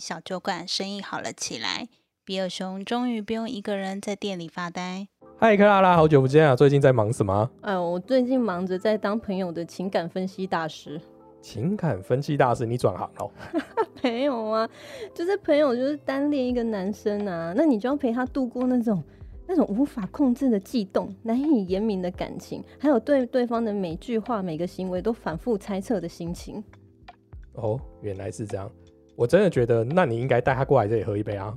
小酒馆生意好了起来，比尔熊终于不用一个人在店里发呆。嗨，克拉拉，好久不见啊！最近在忙什么？哎，我最近忙着在当朋友的情感分析大师。情感分析大师，你转行哦？没有啊，就是朋友就是单恋一个男生啊，那你就要陪他度过那种那种无法控制的悸动、难以言明的感情，还有对对方的每句话、每个行为都反复猜测的心情。哦，原来是这样。我真的觉得，那你应该带他过来这里喝一杯啊。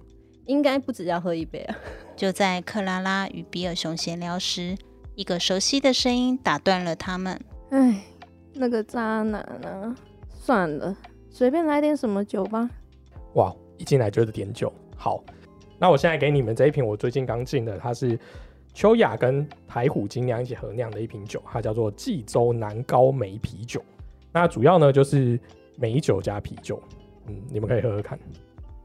应该不止要喝一杯啊！就在克拉拉与比尔熊闲聊时，一个熟悉的声音打断了他们。哎，那个渣男啊！算了，随便来点什么酒吧。哇，一进来就是点酒。好，那我现在给你们这一瓶，我最近刚进的，它是秋雅跟台虎精酿一起合酿的一瓶酒，它叫做济州南高梅啤酒。那主要呢就是梅酒加啤酒。嗯，你们可以喝喝看。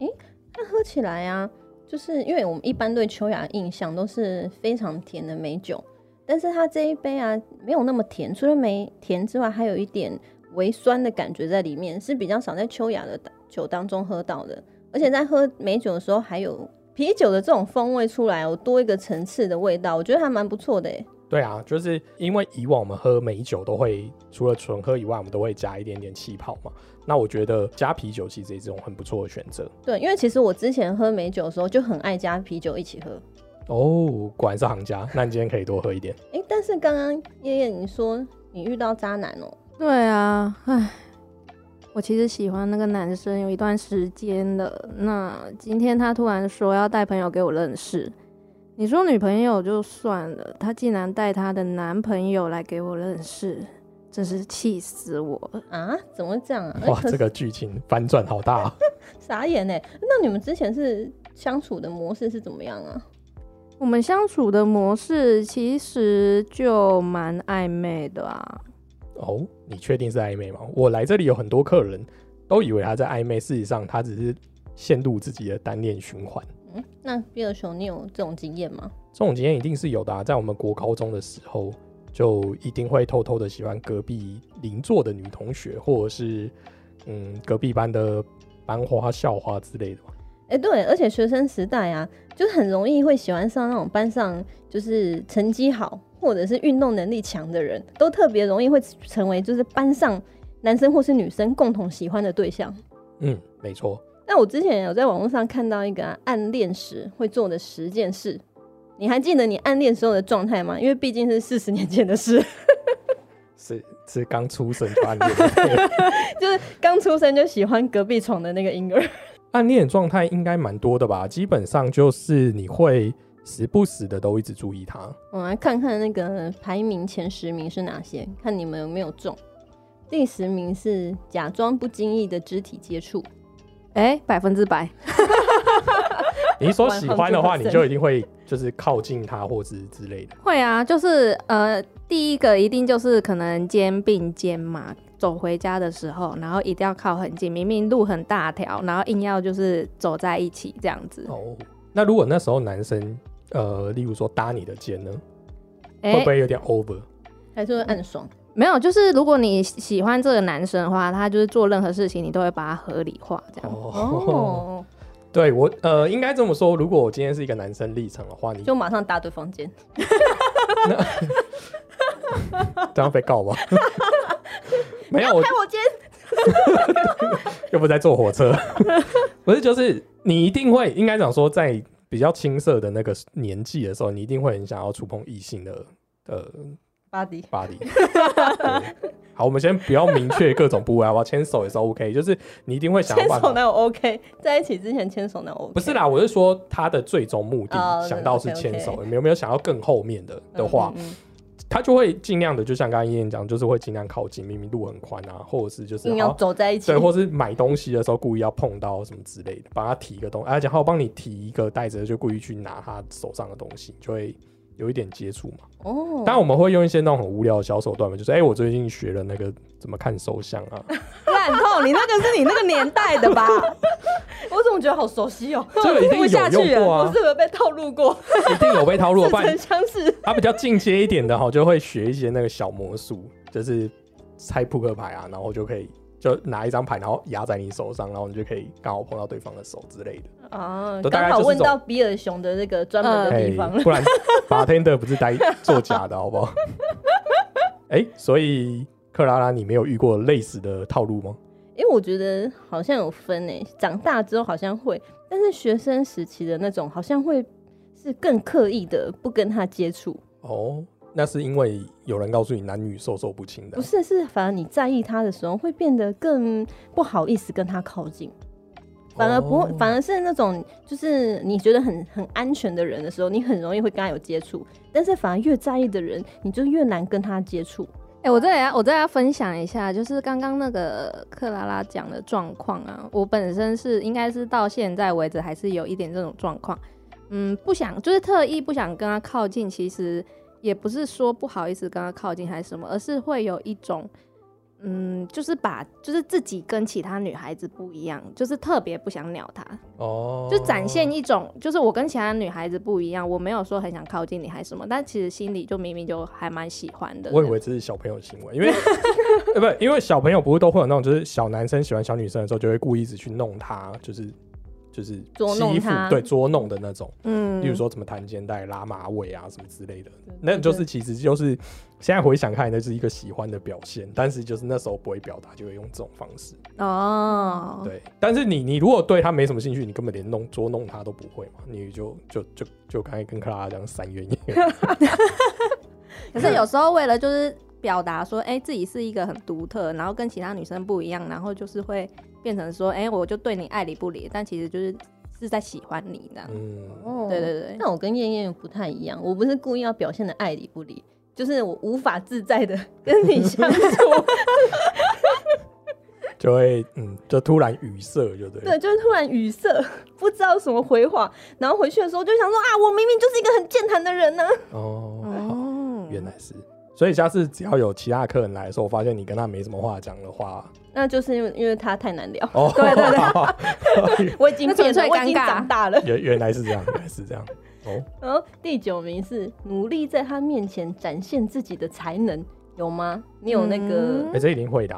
诶，它喝起来啊，就是因为我们一般对秋雅的印象都是非常甜的美酒，但是它这一杯啊没有那么甜，除了没甜之外，还有一点微酸的感觉在里面，是比较少在秋雅的酒当中喝到的。而且在喝美酒的时候，还有啤酒的这种风味出来，有多一个层次的味道，我觉得还蛮不错的。对啊，就是因为以往我们喝美酒都会除了纯喝以外，我们都会加一点点气泡嘛。那我觉得加啤酒其实也是一种很不错的选择。对，因为其实我之前喝美酒的时候就很爱加啤酒一起喝。哦，果然是行家。那你今天可以多喝一点。哎，但是刚刚叶叶你说你遇到渣男哦？对啊，唉，我其实喜欢那个男生有一段时间了。那今天他突然说要带朋友给我认识。你说女朋友就算了，她竟然带她的男朋友来给我认识，真是气死我了啊！怎么会这样啊？哇，这个剧情反转好大，傻眼呢。那你们之前是相处的模式是怎么样啊？我们相处的模式其实就蛮暧昧的啊。哦，你确定是暧昧吗？我来这里有很多客人都以为他在暧昧，事实上他只是陷入自己的单恋循环。嗯，那比尔熊，你有这种经验吗？这种经验一定是有的，在我们国高中的时候，就一定会偷偷的喜欢隔壁邻座的女同学，或者是嗯隔壁班的班花、校花之类的嘛。哎，对，而且学生时代啊，就很容易会喜欢上那种班上就是成绩好或者是运动能力强的人，都特别容易会成为就是班上男生或是女生共同喜欢的对象。嗯，没错。那我之前有在网络上看到一个暗恋时会做的十件事，你还记得你暗恋时候的状态吗？因为毕竟是四十年前的事，是是刚出生就暗恋，就是刚出生就喜欢隔壁床的那个婴儿。暗恋状态应该蛮多的吧？基本上就是你会时不时的都一直注意他。我们来看看那个排名前十名是哪些，看你们有没有中。第十名是假装不经意的肢体接触。哎，百分之百。你说喜欢的话，你就一定会就是靠近他，或者之类的。会啊，就是呃，第一个一定就是可能肩并肩嘛，走回家的时候，然后一定要靠很近，明明路很大条，然后硬要就是走在一起这样子。哦，那如果那时候男生呃，例如说搭你的肩呢，会不会有点 over？还是会暗爽？没有，就是如果你喜欢这个男生的话，他就是做任何事情，你都会把它合理化，这样。哦，对我呃，应该这么说，如果我今天是一个男生立场的话，你就马上搭对房间，这样被告吗？没有，开我间，又不在坐火车，不是，就是你一定会，应该讲说，在比较青涩的那个年纪的时候，你一定会很想要触碰异性的呃。巴迪，巴迪，好，我们先不要明确各种部位，好不好？牵手也是 OK，就是你一定会想。牵手那有 OK？在一起之前牵手哪有 OK？不是啦，我是说他的最终目的、哦想到是牵手，有没有想要更后面的的嗯话，嗯嗯他就会尽量的，就像刚刚燕燕讲，就是会尽量靠近，明明路很宽啊，或者是就是你要走在一起，对，或是买东西的时候故意要碰到什么之类的，帮他提一个东西，而且还有帮你提一个袋子，就故意去拿他手上的东西，就会有一点接触嘛。哦，当然我们会用一些那种很无聊的小手段嘛，就是哎、我最近学了那个怎么看手相啊，烂透，你那个是你那个年代的吧？我怎么觉得好熟悉哦？这个一定有用过啊我是不是被套路过？一定有被套路不然相似。他比较进阶一点的哈，就会学一些那个小魔术，就是猜扑克牌啊，然后就可以就拿一张牌，然后压在你手上，然后你就可以刚好碰到对方的手之类的。啊，都刚好问到比尔熊的那个专门的地方 了。不然 bartender 不是呆作假的好不好？哎、所以克拉拉，你没有遇过类似的套路吗？因为我觉得好像有分诶，长大之后好像会，但是学生时期的那种好像会是更刻意的不跟他接触，哦，那是因为有人告诉你男女授受不亲的不，是是反而你在意他的时候会变得更不好意思跟他靠近。反而不反而是那种就是你觉得很很安全的人的时候，你很容易会跟他有接触，但是反而越在意的人，你就越难跟他接触。哎、我再来，我再来分享一下，就是刚刚那个克拉拉讲的状况啊。我本身是应该是到现在为止还是有一点这种状况，嗯，不想就是特意不想跟他靠近，其实也不是说不好意思跟他靠近还是什么，而是会有一种，嗯，就是把就是自己跟其他女孩子不一样，就是特别不想鸟他，哦，就展现一种，就是我跟其他女孩子不一样，我没有说很想靠近你还是什么，但其实心里就明明就还蛮喜欢的。我以为这是小朋友行为，因为呃不，因为小朋友不是都会有那种，就是小男生喜欢小女生的时候，就会故意一直去弄她，就是就是捉弄欺负她对捉弄的那种。嗯，例如说什么弹肩带、拉马尾啊什么之类的，那就是其实就是现在回想看，那是一个喜欢的表现，但是就是那时候不会表达，就会用这种方式。哦，对，但是你你如果对他没什么兴趣，你根本连弄捉弄他都不会嘛，你就就就就刚才跟克拉拉讲三元一样。可是有时候为了就是表达说，哎、自己是一个很独特，然后跟其他女生不一样，然后就是会变成说，哎、我就对你爱理不理，但其实就是是在喜欢你这样。嗯，哦对对对，那我跟燕燕不太一样，我不是故意要表现的爱理不理，就是我无法自在的 跟你相处。就会嗯，就突然语塞，就对。对，就是突然语塞，不知道什么回话，然后回去的时候就想说啊，我明明就是一个很健谈的人呢、哦，哦，原来是。所以下次只要有其他客人来的时候，我发现你跟他没什么话讲的话，那就是因为因为他太难聊，哦，对 对对，我已经变了，我已经尴尬长大了。原原来是这样，原来是这样。哦，然后第九名是努力在他面前展现自己的才能，有吗？你有那个嗯哎、这一定会的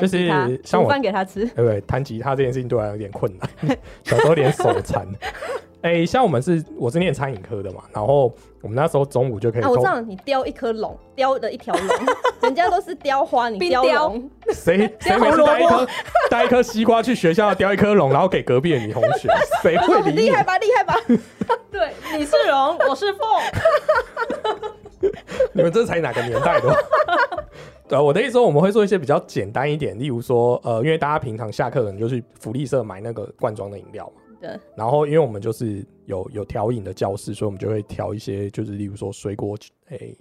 就是像我煮饭给他吃，对不对？弹吉他这件事情对我有点困难，小时候有点手残。哎、像我们是我是念餐饮科的嘛，然后我们那时候中午就可以啊，我偷知道你雕一颗龙，雕了一条龙，人家都是雕花，你雕龙，谁 谁每次带一颗 带一颗西瓜去学校雕一颗龙，然后给隔壁的女同学，谁会理你？厉害吧，厉害吧？对，你是龙，我是凤。你们这才哪个年代的？对啊，我的意思说，我们会做一些比较简单一点，例如说，呃，因为大家平常下课可能就去福利社买那个罐装的饮料嘛，对，然后因为我们就是有有调饮的教室，所以我们就会调一些，就是例如说水果，诶、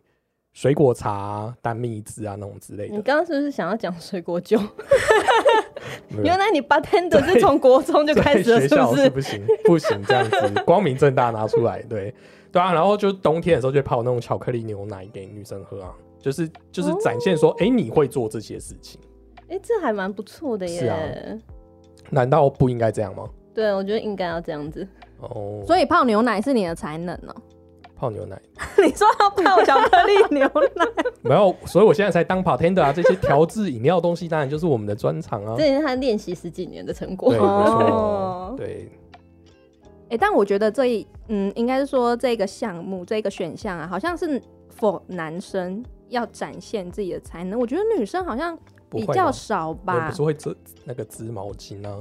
水果茶啊、蛋蜜汁啊那种之类的。你刚刚是不是想要讲水果酒？原来你 bartender 是从国中就开始了，是不是不行，不行这样子，光明正大拿出来，对对啊。然后就冬天的时候就泡那种巧克力牛奶给女生喝啊，就是就是展现说，哎、你会做这些事情，哎、这还蛮不错的耶是啊。难道不应该这样吗？对，我觉得应该要这样子。哦，所以泡牛奶是你的才能哦、泡牛奶。你说要泡巧克力牛奶，没有，所以我现在才当 bartender 啊，这些调制饮料的东西当然就是我们的专长啊。这。也是他练习十几年的成果。对，。没错哦，对，哎、但我觉得这一嗯，应该是说这个项目这个选项啊，好像是否男生要展现自己的才能，我觉得女生好像比较少吧不是。会织那个织毛巾啊，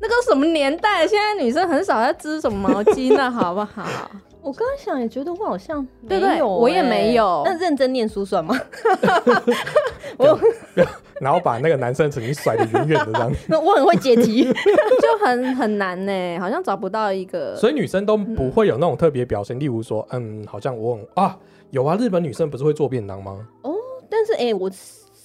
那个什么年代，现在女生很少在织什么毛巾了，好不好？我刚刚想也觉得我好像对对没有我也欸没有那认真念书算吗？我然后把那个男生曾经甩得远远的这样，那我很会解题。就很很难呢，好像找不到一个。所以女生都不会有那种特别表现，例如说，嗯，好像我很啊，有啊，日本女生不是会做便当吗？哦但是哎、我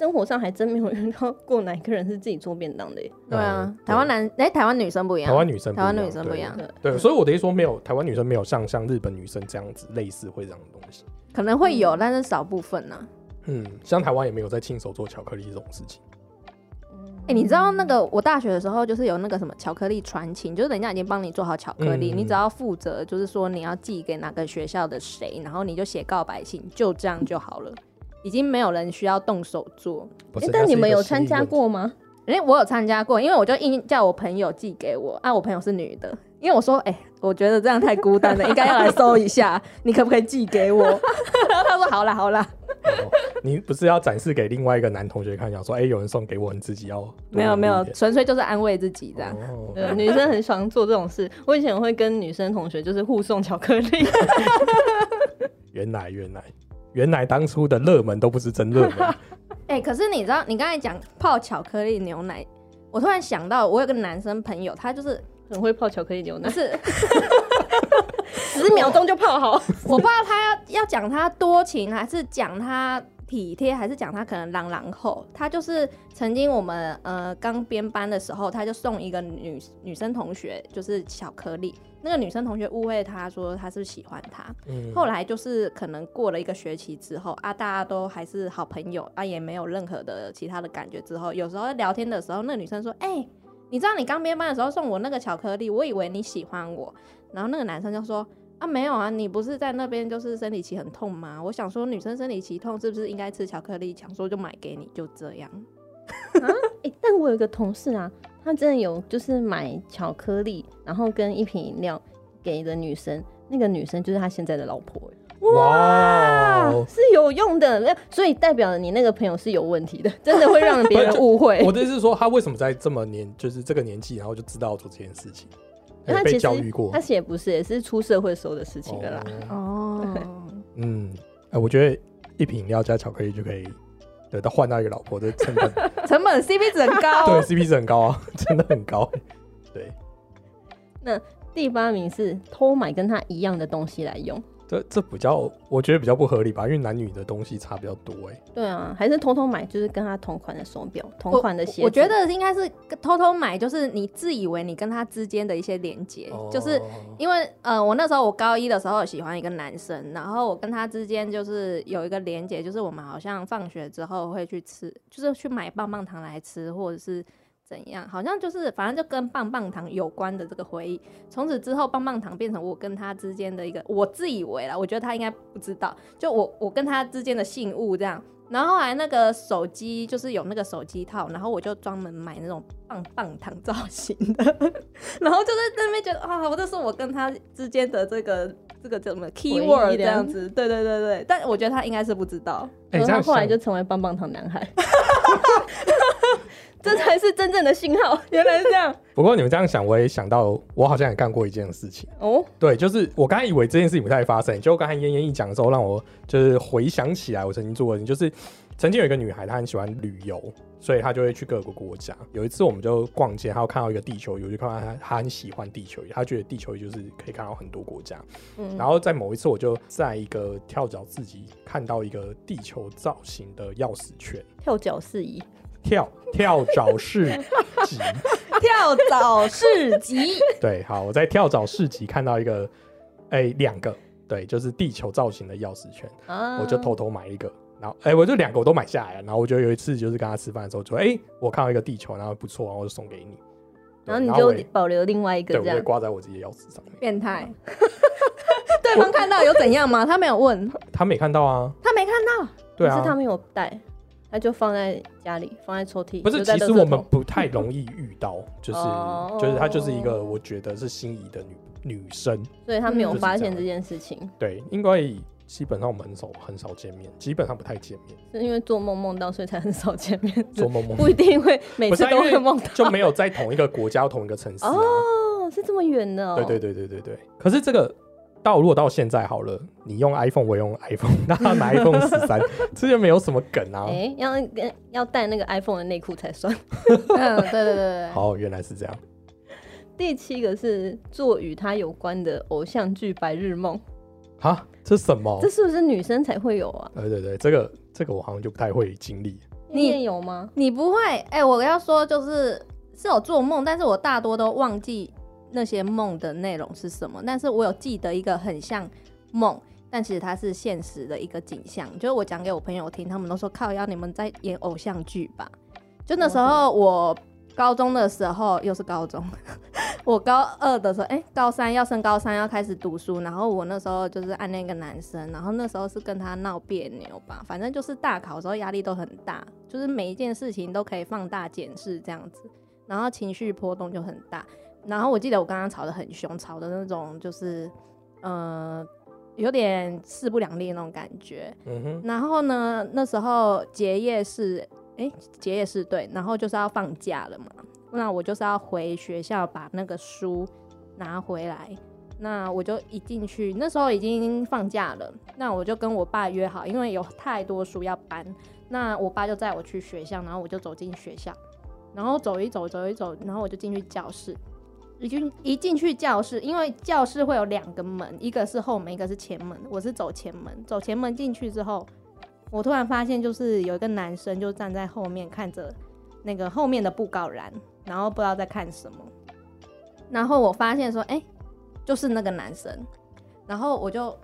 生活上还真没有遇到过哪个人是自己做便当的、欸。对啊嗯，台湾男哎，台湾女生不一样，台湾女生不一样，台湾女生不一样，对。对，所以我的意思说，没有台湾女生没有像像日本女生这样子类似会这样的东西。可能会有，但是少部分呐。嗯，像台湾也没有在亲手做巧克力这种事情。哎、你知道那个我大学的时候就是有那个什么巧克力传情，就是人家已经帮你做好巧克力，嗯你只要负责就是说你要寄给哪个学校的谁，然后你就写告白信，就这样就好了，已经没有人需要动手做。但你们有参加？过吗？哎、我有参加过，因为我就硬叫我朋友寄给我，啊，我朋友是女的，因为我说，哎、我觉得这样太孤单了，应该要来搜一下，你可不可以寄给我？然 后他说好啦好啦，哦你不是要展示给另外一个男同学看，讲说，哎，有人送给我，你自己要多没有没有纯粹就是安慰自己这样。哦对，女生很喜欢做这种事。我以前会跟女生同学就是互送巧克力，原来原来原来当初的热门都不是真热门。哎、可是你知道，你刚才讲泡巧克力牛奶，我突然想到，我有个男生朋友，他就是很会泡巧克力牛奶，不是 十秒钟就泡好。我不知道他要要讲他多情，还是讲他体贴，还是讲他可能朗朗后。他就是曾经我们呃刚编班的时候，他就送一个女女生同学就是巧克力，那个女生同学误会他说他是喜欢他，嗯，后来就是可能过了一个学期之后啊，大家都还是好朋友啊，也没有任何的其他的感觉。之后有时候聊天的时候，那个女生说：“哎、你知道你刚编班的时候送我那个巧克力，我以为你喜欢我。”然后那个男生就说：“啊，没有啊，你不是在那边就是生理期很痛吗？我想说女生生理期痛是不是应该吃巧克力？想说就买给你，就这样。啊哎、但我有一个同事啊，他真的有就是买巧克力，然后跟一瓶饮料给的女生，那个女生就是他现在的老婆、欸哇哦，是有用的，那所以代表你那个朋友是有问题的，真的会让别人误会 我。的意思是说，他为什么在这么年，就是这个年纪，然后就知道做这件事情？他其实教育过他？其实也不是，也是出社会时候的事情了啦。哦哦，嗯，哎，我觉得一瓶饮料加巧克力就可以得到换到一个老婆的成本，成本 CP 值很高。对 CP 值很高啊，真的很高。对，那第八名是偷买跟他一样的东西来用。这这比较，我觉得比较不合理吧，因为男女的东西差比较多哎。对啊，还是偷偷买，就是跟他同款的手表、同款的鞋子。我觉得应该是偷偷买，就是你自以为你跟他之间的一些连接，就是哦因为呃，我那时候我高一的时候喜欢一个男生，然后我跟他之间就是有一个连接，就是我们好像放学之后会去吃，就是去买棒棒糖来吃，或者是怎样，好像就是反正就跟棒棒糖有关的这个回忆。从此之后，棒棒糖变成我跟他之间的一个，我自以为啦，我觉得他应该不知道，就我我跟他之间的信物这样。然后后来那个手机就是有那个手机套，然后我就专门买那种棒棒糖造型的，然后就在那边觉得啊，我这是我跟他之间的这个这个叫什么 keyword 这样子，对对对对，但我觉得他应该是不知道，哎，然后他这样后来就成为棒棒糖男孩，这才是真正的信号。原来是这样 不过你们这样想，我也想到，我好像也干过一件事情。哦，对，就是我刚才以为这件事情不太发生，就刚才燕燕一讲的时候，让我就是回想起来我曾经做过的事情，就是曾经有一个女孩，她很喜欢旅游，所以她就会去各个国家。有一次我们就逛街，她有看到一个地球仪，我就看到她她很喜欢地球仪，她觉得地球仪就是可以看到很多国家。嗯，然后在某一次，我就在一个跳蚤自己看到一个地球造型的钥匙圈，跳脚四仪，跳跳蚤市集。跳蚤市集，对，好，我在跳蚤市集看到一个，哎、两个，对，就是地球造型的钥匙圈，啊。我就偷偷买一个，然后，哎、我就两个我都买下来了，然后我就有一次就是跟他吃饭的时候，就，哎、我看到一个地球，然后不错，然后我就送给你，然后你就保留另外一个对，我这样。就挂在我自己的钥匙上面，变态。对方看到有怎样吗？他没有问，他没看到啊，他没看到。对啊，是他没有带，他就放在家里，放在抽屉。不是，其实我们不太容易遇到，就是、哦就是她就是一个我觉得是心仪的女女生，所以她没有嗯发现这件事情，对，因为基本上我们很少很少见面，基本上不太见面，是因为做梦梦到，所以才很少见面。做梦梦不一定会每次都会梦到。就没有在同一个国家、同一个城市啊。哦，是这么远的、哦。对对对对对对。可是这个到如果到现在好了，你用 iPhone，我也用 iPhone，那他买 iPhone 十三，这就没有什么梗啊。哎、要跟要带那个 iPhone 的内裤才算。嗯，对对对对，好，原来是这样。第七个是做与他有关的偶像剧《白日梦》，哈，这什么这？是不是女生才会有啊？对对对，这个这个我好像就不太会经历。你也有吗？你不会哎、我要说就是是有做梦，但是我大多都忘记那些梦的内容是什么，但是我有记得一个很像梦，但其实它是现实的一个景象。就是我讲给我朋友听，他们都说靠，要你们在演偶像剧吧？就那时候我高中的时候，又是高中，我高二的时候，哎、高三要升高三要开始读书，然后我那时候就是暗恋一个男生，然后那时候是跟他闹别扭吧，反正就是大考的时候压力都很大，就是每一件事情都可以放大检视这样子，然后情绪波动就很大。然后我记得我刚刚吵得很凶，吵的那种就是呃有点势不两立那种感觉。嗯哼，然后呢，那时候结业是，哎，结业是对，然后就是要放假了嘛，那我就是要回学校把那个书拿回来。那我就一进去，那时候已经放假了，那我就跟我爸约好，因为有太多书要搬，那我爸就载我去学校，然后我就走进学校，然后走一走，走一走，然后我就进去教室。一进一进去教室，因为教室会有两个门，一个是后门，一个是前门。我是走前门，走前门进去之后，我突然发现，就是有一个男生就站在后面看着那个后面的布告栏，然后不知道在看什么。然后我发现说，哎、就是那个男生。然后我就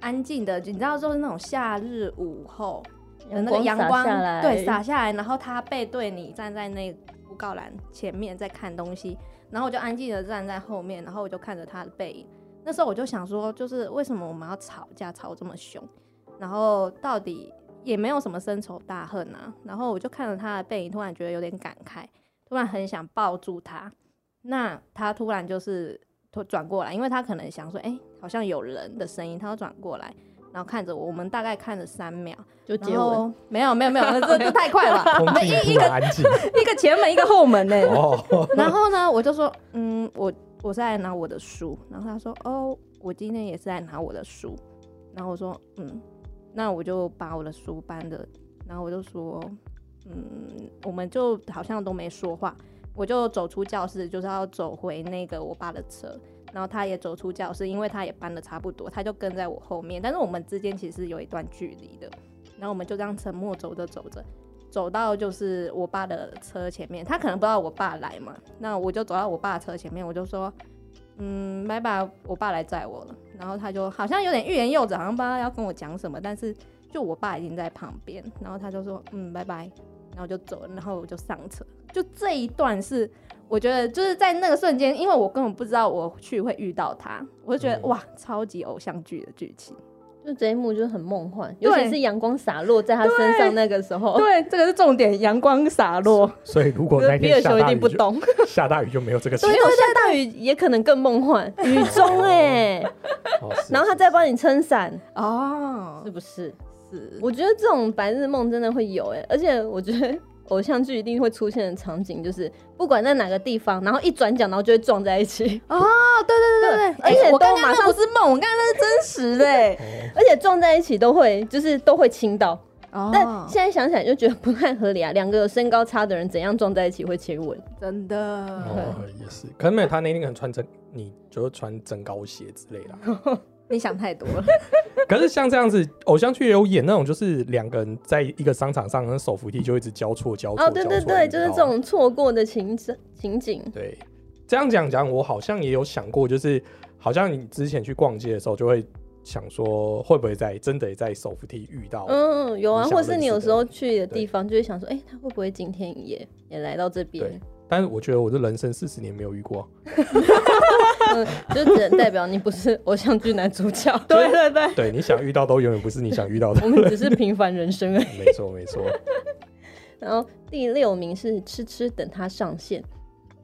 安静的，你知道，就是那种夏日午后的那个阳光，来对，洒下来，然后他背对你站在那布告栏前面在看东西，然后我就安静的站在后面，然后我就看着他的背影。那时候我就想说，就是为什么我们要吵架吵这么凶？然后到底也没有什么深仇大恨啊。然后我就看着他的背影，突然觉得有点感慨，突然很想抱住他。那他突然就是转过来，因为他可能想说，哎、好像有人的声音，他要转过来，然后看着我，我们大概看了三秒，就接吻。然后没有没有没有，这这太快了吧，空气突然安静。一个前门一个后门呢、哦，然后呢，我就说，嗯，我我是在拿我的书。然后他说，哦，我今天也是在拿我的书。然后我说，嗯，那我就把我的书搬的。然后我就说，嗯，我们就好像都没说话。我就走出教室，就是要走回那个我爸的车。然后他也走出教室，因为他也搬的差不多，他就跟在我后面。但是我们之间其实有一段距离的。然后我们就这样沉默走着走着，走到就是我爸的车前面，他可能不知道我爸来嘛，那我就走到我爸车前面，我就说，嗯，拜拜，我爸来载我了。然后他就好像有点欲言又止，好像不知道要跟我讲什么，但是就我爸已经在旁边，然后他就说，嗯，拜拜，然后就走了，然后我就上车。就这一段是我觉得就是在那个瞬间，因为我根本不知道我去会遇到他，我就觉得、嗯哇，超级偶像剧的剧情。就这一幕就是很梦幻，尤其是阳光洒落在他身上那个时候，对，这个是重点，阳光洒落。所以如果那天下大雨一定不懂。下大雨就没有这个情没有下大雨也可能更梦幻，雨中哎、哦然后他再帮你撑伞，哦是，不是？是我觉得这种白日梦真的会有哎、而且我觉得偶像剧一定会出现的场景就是，不管在哪个地方，然后一转角，然后就会撞在一起，哦，对对对对对，而且哎我刚刚都马上那不是梦，我刚刚那是真实的而且撞在一起都会就是都会亲到。哦。但现在想起来就觉得不太合理啊，两个有身高差的人怎样撞在一起会亲吻？真的，哦，也是，可能没有他那天可能穿整，你就是穿增高鞋之类的。你想太多了。可是像这样子，偶像剧也有演那种，就是两个人在一个商场上，那手扶梯就一直交错交错。哦，对对对，就是这种错过的情景情景。对，这样讲讲，我好像也有想过，就是好像你之前去逛街的时候，就会想说，会不会在真的在手扶梯遇到？嗯，有啊，或是你有时候去的地方，就会想说，哎、他会不会今天也也来到这边对？但是我觉得我的人生四十年没有遇过。嗯，就只能代表你不是偶像剧男主角。对对对，对，你想遇到都永远不是你想遇到的我。们只是平凡人生而已。没错没错，然后第六名是吃吃等他上线，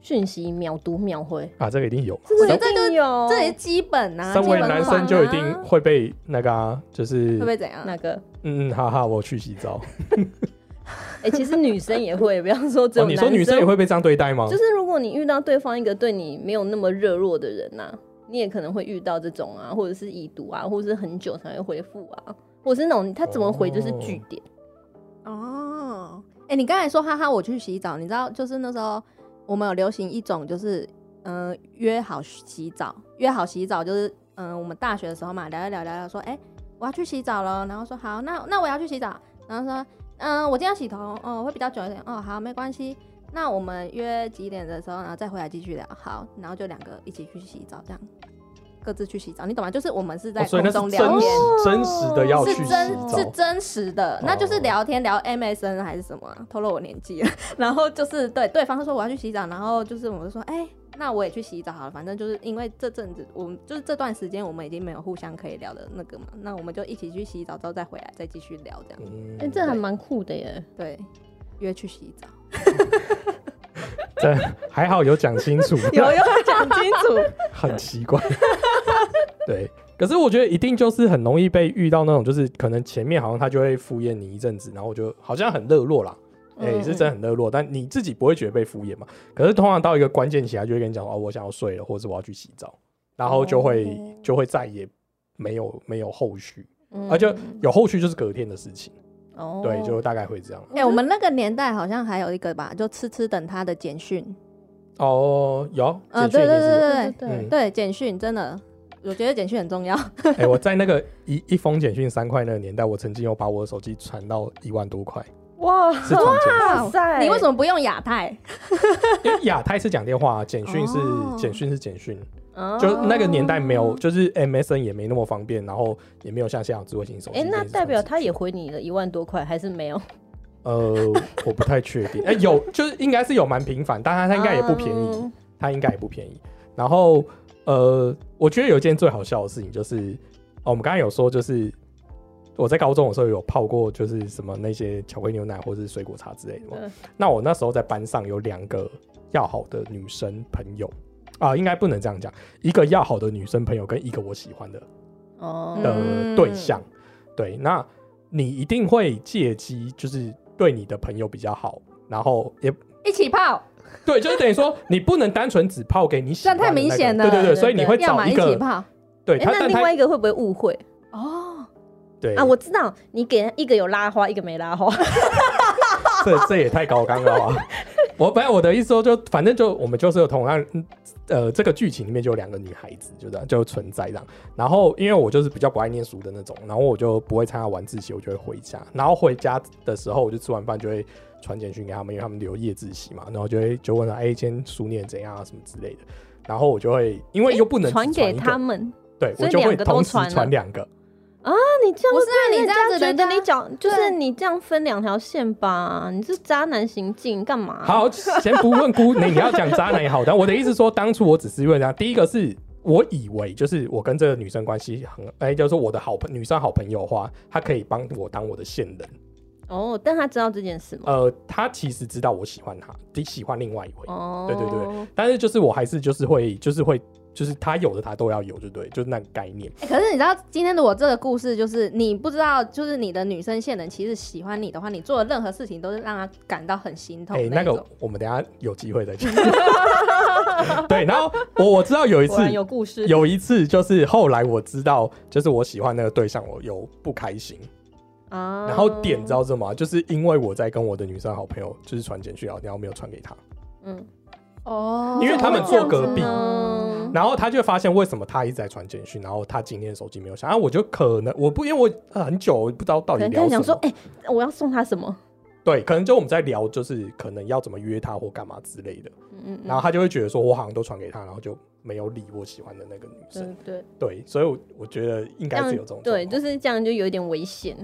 讯息秒读秒回，啊，这个一定有。我觉得这个有这也基本啊。身为男生就一啊定会被那个啊，就是会不会怎样？那个，嗯嗯哈哈，我去洗澡。哎、其实女生也会，不要说只有哦，你说女生也会被这样对待吗？就是如果你遇到对方一个对你没有那么热络的人呐、你也可能会遇到这种啊，或者是已读啊，或者是很久才会回复啊，或者是那种他怎么回就是句点。哦，哎、你刚才说哈哈，我去洗澡，你知道，就是那时候我们有流行一种，就是嗯、呃约好洗澡，约好洗澡就是嗯、呃我们大学的时候嘛，聊一聊聊一聊，说哎、我要去洗澡了，然后说好，那那我要去洗澡，然后说嗯、我今天要洗头，哦会比较久一点，哦好没关系，那我们约几点的时候，然后再回来继续聊，好，然后就两个一起去洗澡，这样各自去洗澡，你懂吗？就是我们是在空中聊天。真实的要去洗是真是。真实的，那就是聊天聊 MSN 还是什么啊、透露我年纪了。然后就是对对方说我要去洗澡，然后就是我们就说，哎、那我也去洗澡好了。反正就是因为这阵子我们就是这段时间我们已经没有互相可以聊的那个嘛，那我们就一起去洗澡之后再回来再继续聊这样。嗯哎、这还蛮酷的耶。对，约去洗澡，这还好有讲清楚，有有讲清楚。很奇怪。对，可是我觉得一定就是很容易被遇到那种，就是可能前面好像他就会敷衍你一阵子，然后就好像很热络啦，哎、嗯是真的很热络，但你自己不会觉得被敷衍嘛？可是通常到一个关键期，他就会跟你讲，哦，我想要睡了，或者是我要去洗澡，然后就会、哦就会再也没有没有后续，嗯而且有后续就是隔天的事情，哦对，就大概会这样。哎、我们那个年代好像还有一个吧，就痴痴等他的简讯。哦，有，嗯，简讯对对对对对嗯对，简讯真的，我觉得简讯很重要。哎、我在那个一一封简讯三块那个年代，我曾经有把我的手机传到一万多块，哇是传简讯。哇塞，你为什么不用亚太？因为亚太是讲电话，简讯是哦简讯是简讯，么就那个年代没有，就是 MSN 也没那么方便，然后也没有像现在有智慧型手机。哎、那代表他也回你了一万多块，还是没有？呃，我不太确定，哎、有就是应该是有蛮频繁，但他他应该也不便宜，嗯他应该也不便宜。然后呃，我觉得有一件最好笑的事情就是，哦，我们刚才有说就是。我在高中的时候有泡过，就是什么那些巧克力牛奶或者是水果茶之类的嘛。对那我那时候在班上有两个要好的女生朋友啊，应该不能这样讲，一个要好的女生朋友跟一个我喜欢的哦。的嗯。对象。对，那你一定会借机就是对你的朋友比较好，然后也一起泡，对，就是等于说你不能单纯只泡给你喜这太欢的那个。明显了对对对，所以你会找一个对那另外一个会不会误会？哦，对啊？我知道，你给一个有拉花，一个没拉花。这这也太高纲了吧？我本来我的意思说，就反正就我们就是有同样，嗯呃，这个剧情里面就有两个女孩子，就这样就存在这样。然后因为我就是比较不爱念书的那种，然后我就不会参加晚自习，我就会回家。然后回家的时候，我就吃完饭就会传简讯给他们，因为他们留夜自习嘛，然后就会就问他，哎、今天书念怎样啊，什么之类的。然后我就会，因为又不能只传给他，们。对我就会同时传两个。啊，你这样不是啊你人这样子家觉得人家你讲就是对你这样分两条线吧？你是渣男行径干嘛？，好，先不问姑，你你要讲渣男也好，但我的意思说，当初我只是因为这样，第一个是我以为就是我跟这个女生关系很，哎、就是我的好朋女生好朋友的话，她可以帮我当我的线人。哦，但他知道这件事吗？呃，她其实知道我喜欢她，第喜欢另外一位，哦，对对对但是就是我还是就是会就是会就是他有的他都要有，就对，就是那个概念。欸可是你知道今天的我这个故事，就是你不知道，就是你的女生线人其实喜欢你的话，你做的任何事情都是让他感到很心痛哎、那。个我们等下有机会再讲。对，然后我我知道有一次有故事。有一次就是后来我知道，就是我喜欢那个对象，我有不开心。啊然后点知道什么？就是因为我在跟我的女生好朋友就是传简讯聊天，然后没有传给她，嗯，哦因为他们坐隔壁。嗯然后他就发现为什么他一直在传简讯，然后他今天手机没有响，啊，我就可能我不因为我呃很久我不知道到底聊什么，跟你讲说，哎、我要送他什么？对，可能就我们在聊，就是可能要怎么约他或干嘛之类的，嗯嗯然后他就会觉得说我好像都传给他，然后就没有理我喜欢的那个女生，嗯对，对，所以我我觉得应该是有这种对，就是这样，就有一点危险。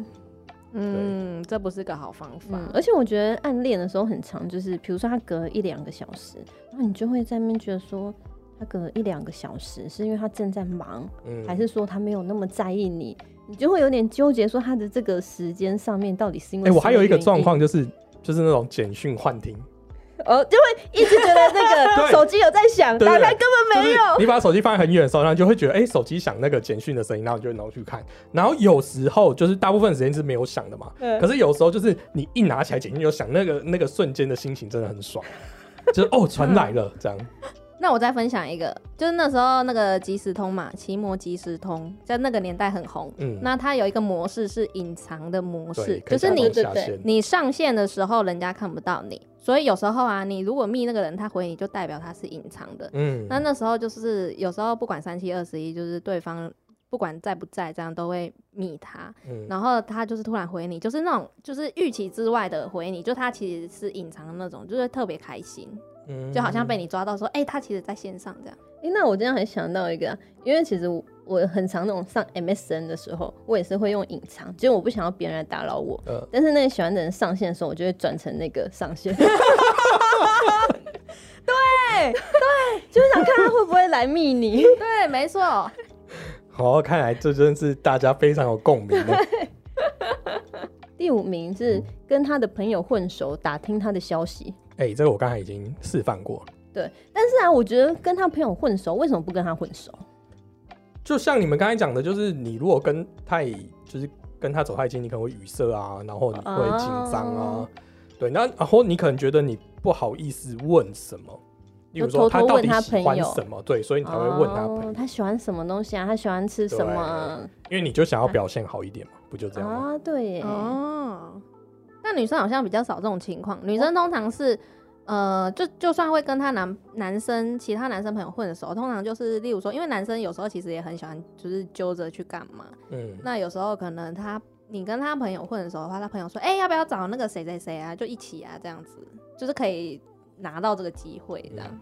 嗯，这不是个好方法。嗯，而且我觉得暗恋的时候很长，就是比如说他隔一两个小时，然后你就会在那边觉得说，他隔一两个小时是因为他正在忙，嗯还是说他没有那么在意你？你就会有点纠结，说他的这个时间上面到底是因为哎、我还有一个状，况就是就是那种简讯幻听。哦，就会一直觉得那个 手机有在响，打开根本没有。就是你把手机放在很远的时候，然后就会觉得，哎、手机响那个简讯的声音，然后你就会拿去看。然后有时候就是大部分时间是没有响的嘛，嗯可是有时候就是你一拿起来简讯就响，那个那个瞬间的心情真的很爽，就是哦传来了这样。那我再分享一个，就是那时候那个即时通嘛，奇摩即时通在那个年代很红。嗯，那它有一个模式是隐藏的模式，就是你你上线的时候，人家看不到你，所以有时候啊，你如果密那个人，他回你就代表他是隐藏的。嗯，那那时候就是有时候不管三七二十一，就是对方不管在不在，这样都会密他，嗯然后他就是突然回你，就是那种就是预期之外的回你，就他其实是隐藏的那种，就是特别开心，嗯就好像被你抓到说，哎、他其实在线上这样。诶，那我今天还想到一个、啊，因为其实我我很常那种上 MSN 的时候，我也是会用隐藏，结果我不想要别人来打扰我，呃但是那个喜欢的人上线的时候，我就会转成那个上线。对对，就是想看他会不会来密你。对，没错。好，看来这真是大家非常有共鸣的。第五名是跟他的朋友混熟，打听他的消息。哎、这个我刚才已经示范过了。对，但是啊，我觉得跟他朋友混熟，为什么不跟他混熟？就像你们刚才讲的，就是你如果跟太就是跟他走太近，你可能会语塞啊，然后你会紧张啊，哦对，那然后你可能觉得你不好意思问什么，例如说他到底喜欢朋友什么，对，所以你才会问他朋友，哦他喜欢什么东西啊？他喜欢吃什么因为你就想要表现好一点嘛，不就这样吗？啊？对耶，哦，但女生好像比较少这种情况，女生通常是。呃，就就算会跟她男男生其他男生朋友混的时候，通常就是例如说，因为男生有时候其实也很喜欢，就是揪着去干嘛。嗯，那有时候可能他你跟他朋友混的时候的话，他朋友说，哎、要不要找那个谁谁谁啊，就一起啊，这样子，就是可以拿到这个机会这样。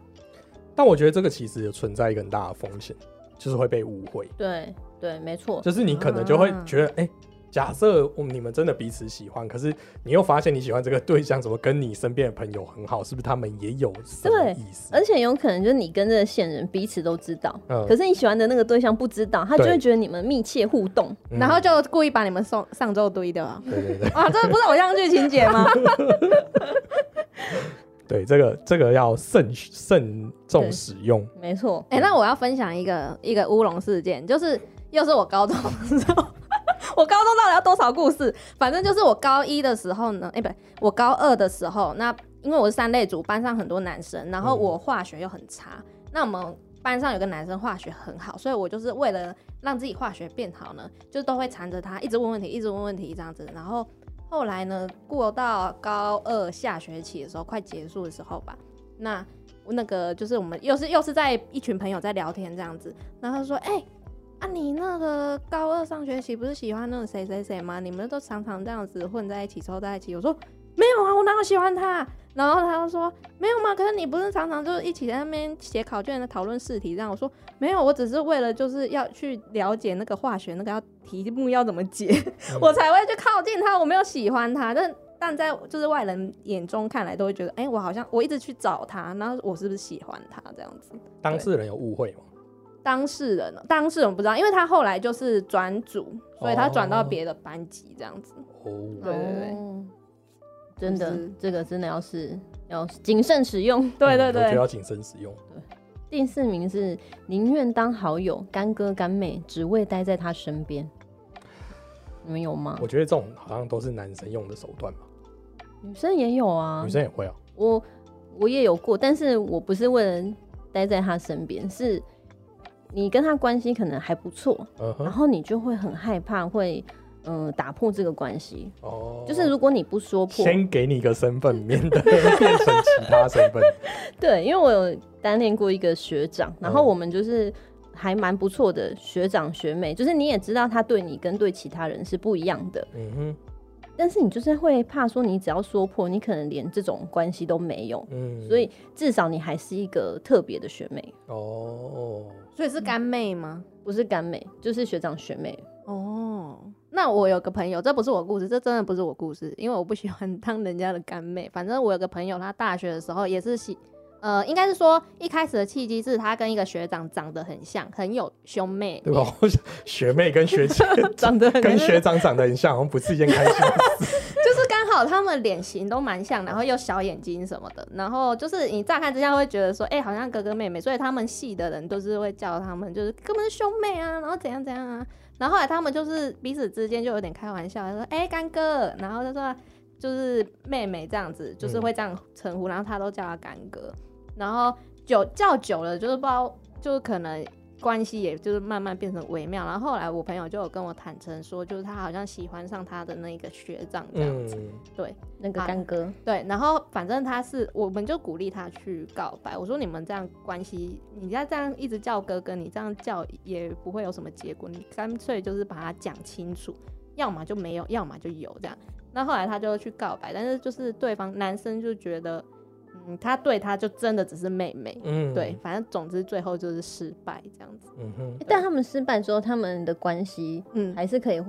但我觉得这个其实有存在一个很大的风险，就是会被误会，对对，没错。就是你可能就会啊觉得，哎、假设我们你们真的彼此喜欢，可是你又发现你喜欢这个对象怎么跟你身边的朋友很好，是不是他们也有什么对意思？而且有可能就是你跟这个线人彼此都知道，嗯可是你喜欢的那个对象不知道，他就对会觉得你们密切互动。嗯然后就故意把你们送上周堆掉啊，对对对 啊，这不是偶像剧情节吗？对，这个这个要慎慎重使用。没错，哎、那我要分享一个一个乌龙事件，就是又是我高中的时候，我高中到底要多少故事？反正就是我高一的时候呢，哎、不对，我高二的时候，那因为我是三类组，班上很多男生，然后嗯我化学又很差，那我们班上有个男生化学很好，所以我就是为了让自己化学变好呢，就都会缠着他，一直问问题，一直问问题这样子，然后。后来呢，过到高二下学期的时候，快结束的时候吧，那那个就是我们又是又是在一群朋友在聊天这样子，然后他说：“哎、啊，你那个高二上学期不是喜欢那个谁谁谁吗？你们都常常这样子混在一起，凑在一起。”我说：“没有啊，我哪有喜欢他？”然后他就说：“没有吗？可是你不是常常就是一起在那边写考卷、讨论试题这样？”我说：“没有，我只是为了就是要去了解那个化学那个要题目要怎么解，我才会去靠近他。我没有喜欢他，但但在就是外人眼中看来都会觉得，哎、我好像我一直去找他，然后我是不是喜欢他这样子？当事人有误会吗？当事人呢？当事人不知道，因为他后来就是转组，所以他转到别的班级这样子。哦，对对对哦真的就是，这个真的要是要谨慎使用。对对对，嗯我觉得要谨慎使用。对第四名是宁愿当好友、干哥干妹，只为待在他身边。你们有吗我？觉得这种好像都是男生用的手段吧，女生也有啊女，生也会啊。我我也有过，但是我不是为了待在他身边，是你跟他关系可能还不错，然后你就会很害怕会嗯、呃打破这个关系。哦，就是如果你不说破，先给你一个身份，免得 变成其他身份。对，因为我有单恋过一个学长，然后嗯我们就是还蛮不错的学长学妹，就是你也知道他对你跟对其他人是不一样的，嗯哼，但是你就是会怕说你只要说破，你可能连这种关系都没有，嗯，所以至少你还是一个特别的学妹，哦，所以是干妹吗？不是干妹，就是学长学妹。哦，那我有个朋友，这不是我故事，这真的不是我故事，因为我不喜欢当人家的干妹。反正我有个朋友，他大学的时候也是喜，呃，应该是说一开始的契机是他跟一个学长长得很像，很有兄妹对吧？学妹跟学姐 长得很跟学长长得很像，好像不是一件开心的事。就是刚好他们脸型都蛮像，然后又小眼睛什么的，然后就是你乍看之下会觉得说，哎、好像哥哥妹妹，所以他们系的人都是会叫他们就是根本是兄妹啊，然后怎样怎样啊，然后后来他们就是彼此之间就有点开玩笑，说，哎、干哥，然后就说就是妹妹这样子，就是会这样称呼，然后他都叫他干哥，然后。久叫久了，就是不知道，就是可能关系也就是慢慢变成微妙。然后后来我朋友就有跟我坦诚说，就是他好像喜欢上他的那个学长这样子。嗯，对那个干哥，对，然后反正他是，我们就鼓励他去告白。我说你们这样关系，你要这样一直叫哥哥，你这样叫也不会有什么结果，你干脆就是把它讲清楚，要么就没有，要么就有这样。那后来他就去告白，但是就是对方男生就觉得，嗯，他对他就真的只是妹妹，嗯对，，反正总之最后就是失败这样子。嗯哼，但他们失败之后，他们的关系嗯，还是可以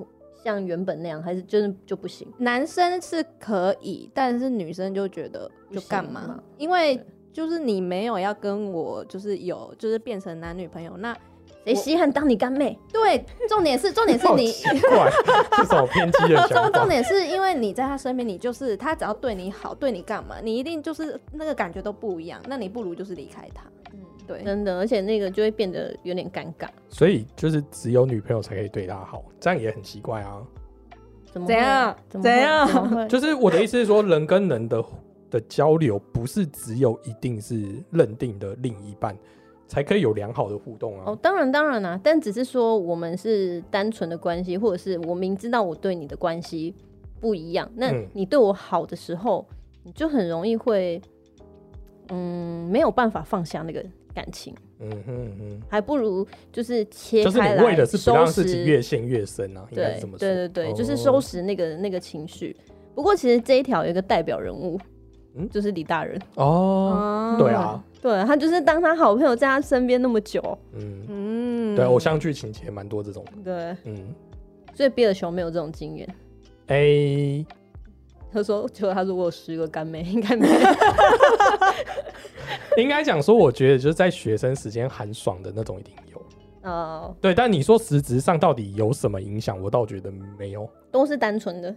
像原本那样，还是就是就不行？男生是可以，但是女生就觉得就干嘛嘛？因为就是你没有要跟我就是有就是变成男女朋友，那谁稀罕当你干妹？对，重点是 重点是好你。奇怪，这种偏激的想 重重。点是因为你在他身边，你就是他只要对你好，对你干嘛，你一定就是那个感觉都不一样。那你不如就是离开他。嗯，对，真的，而且那个就会变得有点尴尬。所以就是只有女朋友才可以对他好，这样也很奇怪啊。怎么怎样怎么怎样就是我的意思是说，人跟人的的交流不是只有一定是认定的另一半才可以有良好的互动啊。哦，当然当然啦、但只是说我们是单纯的关系，或者是我明知道我对你的关系不一样，那嗯你对我好的时候，你就很容易会，嗯，没有办法放下那个感情，嗯哼嗯哼，还不如就是切就是开来，你为的是不让自己越陷越深啊，对。对对对，就是哦收拾那个那个情绪。不过其实这一条有一个代表人物，嗯？就是李大人。哦，对啊，对他就是当他好朋友在他身边那么久，嗯，嗯，对，偶像剧情节蛮多这种，对，嗯，所以比尔熊没有这种经验。哎，他说，结果他如果有十个干妹，应该没有。应该讲说，我觉得就是在学生时间寒爽的那种一定有，哦，对，但你说实质上到底有什么影响，我倒觉得没有。都是单纯的，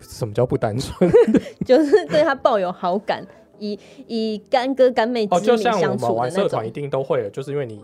什么叫不单纯？就是对他抱有好感，以以干哥干妹哦，之名就像我相处的们玩社那团一。定都会的，就是因为你，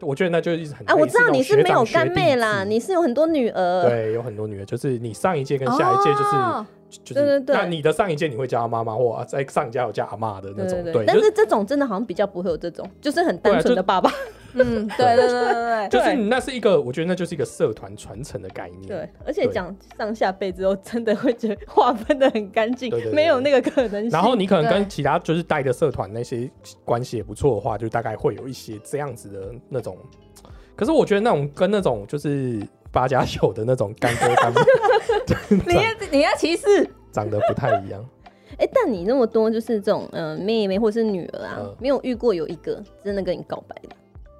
我觉得那就是一直很啊，我知道你是没有干妹啦，你是有很多女儿。对，有很多女儿，就是你上一届跟下一届就是、哦就是，对对对那你的上一届你会叫她妈妈，或啊在上一届有叫阿妈的那种，对对对，但是这种真的好像比较不会有这种，就是很单纯的爸爸。嗯，对对对对对，就是你那是一个，我觉得那就是一个社团传承的概念。对，而且对讲上下辈之后，真的会觉得划分的很干净没有那个可能性。然后你可能跟其他就是带的社团那些关系也不错的话，就大概会有一些这样子的那种。可是我觉得那种跟那种就是八加九的那种干哥干妹 你要你要歧视，长得不太一样。哎、但你那么多就是这种嗯、呃妹妹或是女儿啊，嗯没有遇过有一个真的跟你告白的。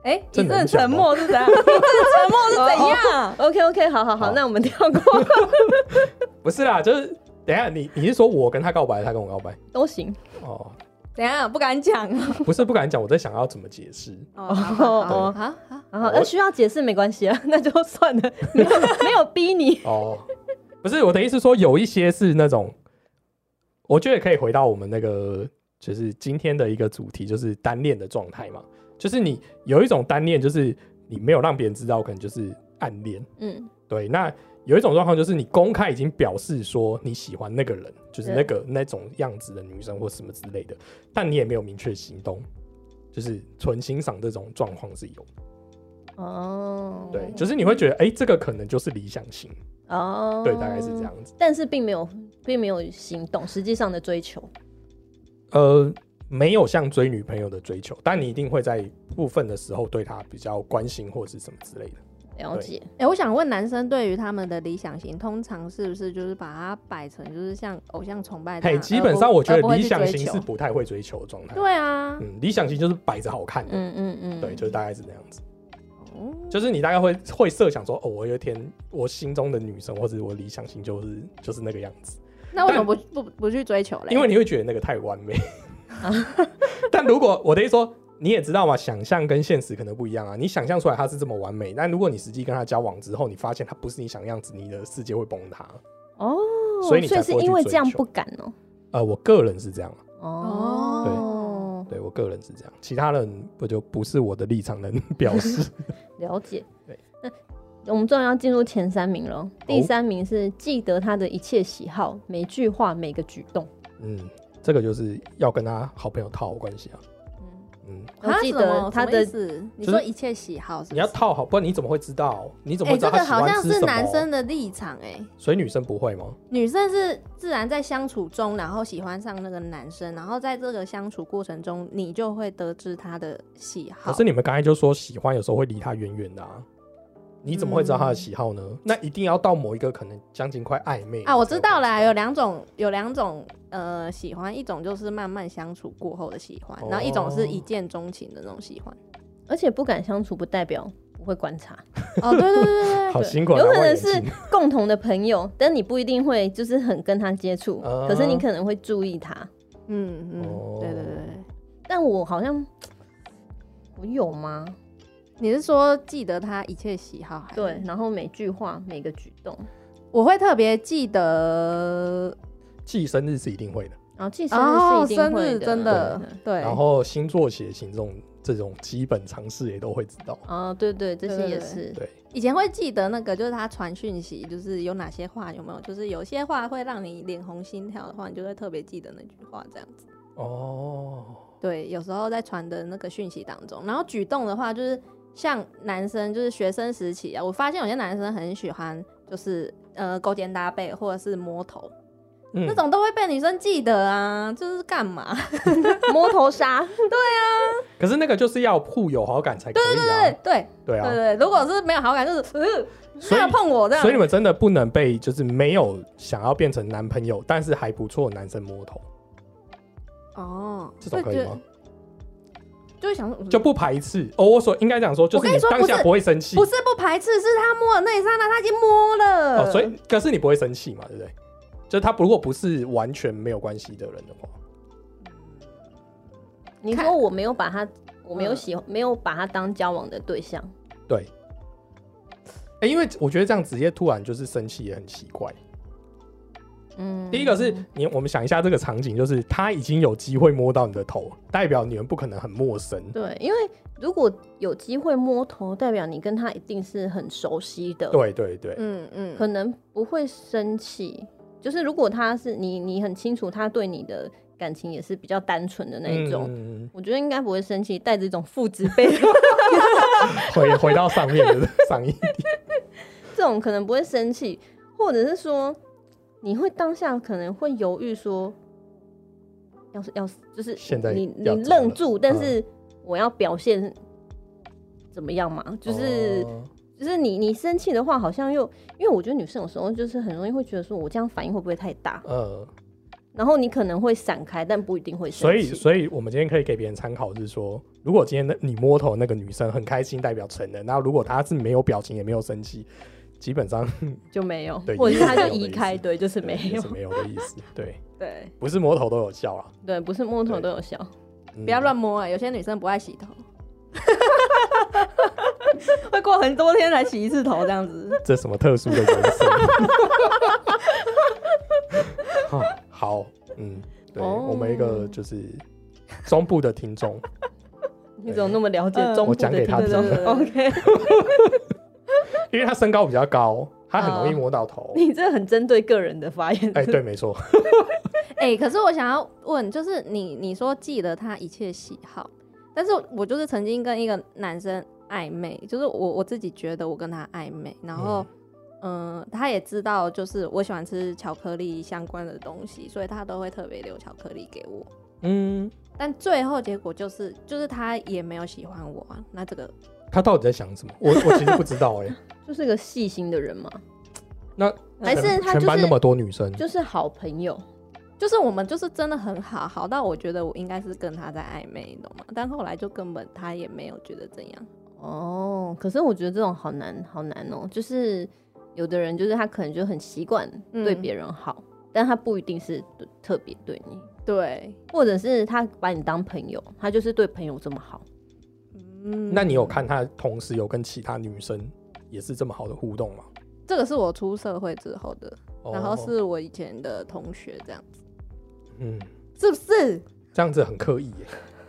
哎，这你这沉默是怎样？你这个沉默是怎样？OK OK，好好好，那我们跳过不是啦，就是等下你你是说我跟他告白，他跟我告白？都行。哦，怎样？不敢讲不是不敢讲，我在想要怎么解释。哦，好好好哦好好，我然后呃需要解释没关系啊，那就算了，没有 没有逼你。哦，不是我的意思说，有一些是那种，我觉得可以回到我们那个，就是今天的一个主题，就是单恋的状态嘛。就是你有一种单恋，就是你没有让别人知道，可能就是暗恋。嗯，对，那有一种状况就是你公开已经表示说你喜欢那个人，就是那个那种样子的女生或什么之类的，但你也没有明确行动，就是纯欣赏这种状况是有。哦，对，就是你会觉得，哎、这个可能就是理想型。哦，对，大概是这。样子。但是并没有，并没有行动，实际上的追求。呃，没有像追女朋友的追求，但你一定会在部分的时候对她比较关心或是什么之类的。了解，哎、我想问男生对于他们的理想型，通常是不是就是把它摆成就是像偶像崇拜这嘿，基本上我觉得理想型是不太会追求的状态。对啊，嗯，理想型就是摆着好看的，嗯嗯嗯，对，就是大概是那样子。哦就是你大概会会设想说，哦，我有一天我心中的女生或者我理想型就是就是那个样子，那为什么不不不去追求嘞？因为你会觉得那个太完美。但如果我的意思说，你也知道嘛，想象跟现实可能不一样啊。你想象出来他是这么完美，但如果你实际跟他交往之后，你发现他不是你想的样子，你的世界会崩塌。哦，所以是因为这样不敢哦。呃，我个人是这样，哦，对我个人是这样，其他人不就不是我的立场能表示。了解。对，那我们终于要进入前三名了。第三名是记得他的一切喜好，每句话、每个举动。嗯，这个就是要跟他好朋友套好关系啊。嗯，嗯，啊我记得他的意思你就是说一切喜好是是？你要套好，不然你怎么会知道？你怎么哎、会知道他喜这个好欢吃什么？像是男生的立场哎、所以女生不会吗？女生是自然在相处中，然后喜欢上那个男生，然后在这个相处过程中，你就会得知他的喜好。可是你们刚才就说喜欢有时候会离他远远的啊，你怎么会知道他的喜好呢？那一定要到某一个可能将近快暧昧啊，我知道了，有两种，有两种呃喜欢，一种就是慢慢相处过后的喜欢，然后一种是一见钟情的那种喜欢。而且不敢相处不代表不会观察，哦，对对对对 对，好辛苦啊，有可能是共同的朋友，但你不一定会就是很跟他接触，啊可是你可能会注意他。嗯嗯，哦对对对。但我好像我有吗？你是说记得他一切喜好还是？对，，然后每句话每个举动，我会特别记得记生日是一定会的，然后记生哦，日是一定生日会的，真的对，然后星座血型这种这种基本常识也都会知道。啊，对对，这些也是。对，以前会记得那个，就是他传讯息，就是有哪些话有没有，就是有些话会让你脸红心跳的话，你就会特别记得那句话这样子。哦，对，有时候在传的那个讯息当中，然后举动的话，就是像男生，就是学生时期啊，我发现有些男生很喜欢，就是呃勾肩搭背或者是摸头，嗯那种都会被女生记得啊，就是干嘛？摸头杀，对啊可是那个就是要互有好感才可以对对。对对啊，对对，如果是没有好感，就是呃，所以不要碰我这样。所以你们真的不能被就是没有想要变成男朋友，但是还不错的男生摸头，哦，这种可以吗？就会想说，就不排斥哦。我所应该讲说，就是你当下不会生气不是不排斥，是他摸的那一刹那，他已经摸了。哦，所以可是你不会生气嘛，对不对？就是他如果不是完全没有关系的人的话，你说我没有把他，我没有喜欢，没有把他当交往的对象，对。哎、因为我觉得这样直接突然就是生气也很奇怪。嗯，第一个是你，我们想一下这个场景，就是他已经有机会摸到你的头，代表你们不可能很陌生。对，因为如果有机会摸头，代表你跟他一定是很熟悉的，，对对对，嗯嗯，可能不会生气。就是如果他是你，你很清楚他对你的感情也是比较单纯的那一种，嗯。我觉得应该不会生气，带着一种父子辈 回回到上面的上一点，这种可能不会生气，或者是说你会当下可能会犹豫说，要是要是就是现在你你愣住，但嗯是我要表现怎么样嘛？就是、哦就是你你生气的话，好像又因为我觉得女生有时候就是很容易会觉得说我这样反应会不会太大，呃，然后你可能会闪开，但不一定会生所以。所以我们今天可以给别人参考，是说，如果今天的你摸头那个女生很开心，代表成人；那如果她是没有表情也没有生气，基本上 就没有。对，或者是他就移开，思对，就是没有。没有的意思。对，对。不是摸头都有效啊，对，不是摸头都有效。嗯。不要乱摸啊，有些女生不爱洗头，会过很多天才洗一次头这样子。这什么特殊的人生？哦好，嗯，对、哦。我们一个就是中部的听众，你怎么那么了解嗯中部的我讲给他听众？听。对对对？OK，因为他身高比较高，他很容易摸到头。你这很针对个人的发言。哎、对，没错，哎、可是我想要问，就是你你说记得他一切喜好，但是我就是曾经跟一个男生暧昧，就是我我自己觉得我跟他暧昧，然后嗯、他也知道就是我喜欢吃巧克力相关的东西，所以他都会特别留巧克力给我。嗯，但最后结果就是，就是他也没有喜欢我啊。那这个他到底在想什么？我我其实不知道哎、就是个细心的人嘛，那还是全他就是全班那么多女生，就是好朋友。就是我们就是真的很好，好到我觉得我应该是跟他在暧昧，你懂吗？但后来就根本他也没有觉得怎样。哦，可是我觉得这种好难，好难哦。就是有的人就是他可能就很习惯对嗯别人好，但他不一定是对特别对你，对，或者是他把你当朋友，他就是对朋友这么好。嗯那你有看他同时有跟其他女生也是这么好的互动吗？这个是我出社会之后的，然后哦是我以前的同学这样子，嗯，是不是？这样子很刻意耶。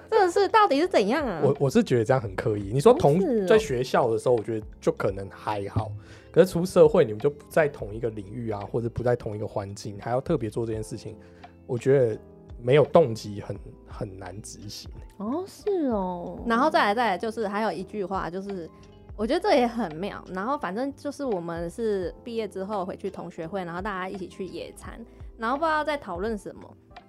这个是到底是怎样啊？我我是觉得这样很刻意。你说哦同、是哦在学校的时候，我觉得就可能还好，可是出社会你们就不在同一个领域啊，或者不在同一个环境，还要特别做这件事情，我觉得没有动机很很难执行。哦，是哦，然后再来再来就是还有一句话，就是我觉得这也很妙。然后反正就是我们是毕业之后回去同学会，然后大家一起去野餐，然后不知道在讨论什么。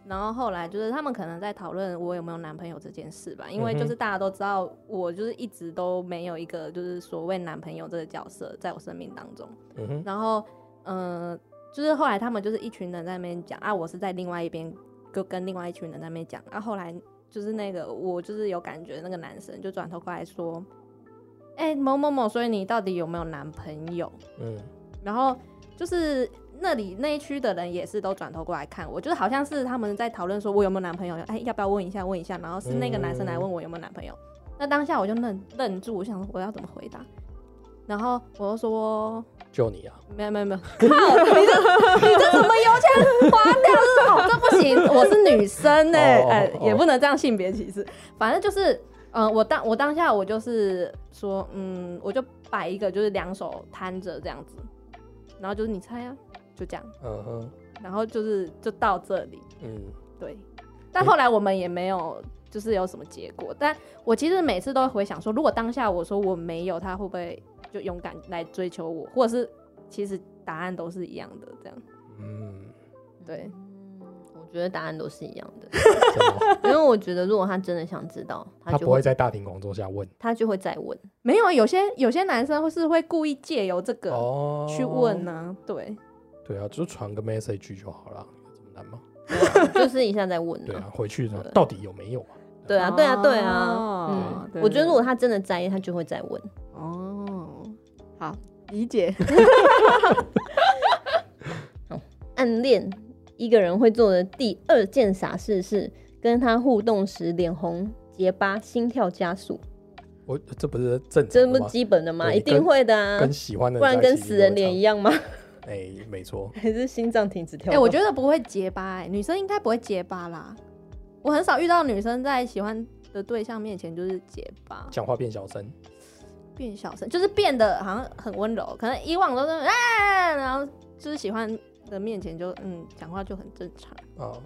然后后来就是他们可能在讨论我有没有男朋友这件事吧，因为就是大家都知道我就是一直都没有一个就是所谓男朋友这个角色在我生命当中。嗯哼，然后嗯、呃就是后来他们就是一群人在那边讲啊，我是在另外一边跟跟另外一群人在那边讲啊，后后来就是那个我就是有感觉那个男生就转头过来说，哎、某某某，所以你到底有没有男朋友？嗯，然后就是那里那一区的人也是都转头过来看我，就是好像是他们在讨论说我有没有男朋友，哎，要不要问一下问一下，然后是那个男生来问我有没有男朋友。那当下我就愣愣住，我想我要怎么回答，然后我就说就你啊，没有没有没有，靠，你这你这怎么油钱花掉？这好，这不行，我是女生哎、哦。也不能这样性别歧视。反正就是，嗯、我当我当下我就是说，嗯，我就摆一个就是两手摊着这样子，然后就是你猜啊，就这样，嗯哼，然后就是就到这里，嗯，对。但后来我们也没有就是有什么结果，但我其实每次都会回想说，如果当下我说我没有，他会不会就勇敢来追求我，或者是其实答案都是一样的这样。嗯，对，嗯我觉得答案都是一样的，因为我觉得如果他真的想知道，他他不会在大庭广众下问他就会再问。没有有些有些男生会是会故意借由这个哦，去问呢、对，对啊，就传个 message 就好了，有这么难吗？就是一下再问、对啊，回去到底有没有啊？对啊，对啊，对哦啊。嗯，对我觉得如果他真的在意，他就会再问。哦，好理解。暗恋一个人会做的第二件傻事是跟他互动时脸红、结巴、心跳加速，我这不是正这不常的吗？基本的吗？一定会的啊跟，喜欢的不然跟死人脸一样。样吗？哎，没错，还是心脏停止跳哎、动？我觉得不会结巴、哎，女生应该不会结巴啦。我很少遇到女生在喜欢的对象面前就是结巴，讲话变小声，变小声，就是变得好像很温柔。可能以往都是啊，然后就是喜欢的面前就嗯，讲话就很正常。啊，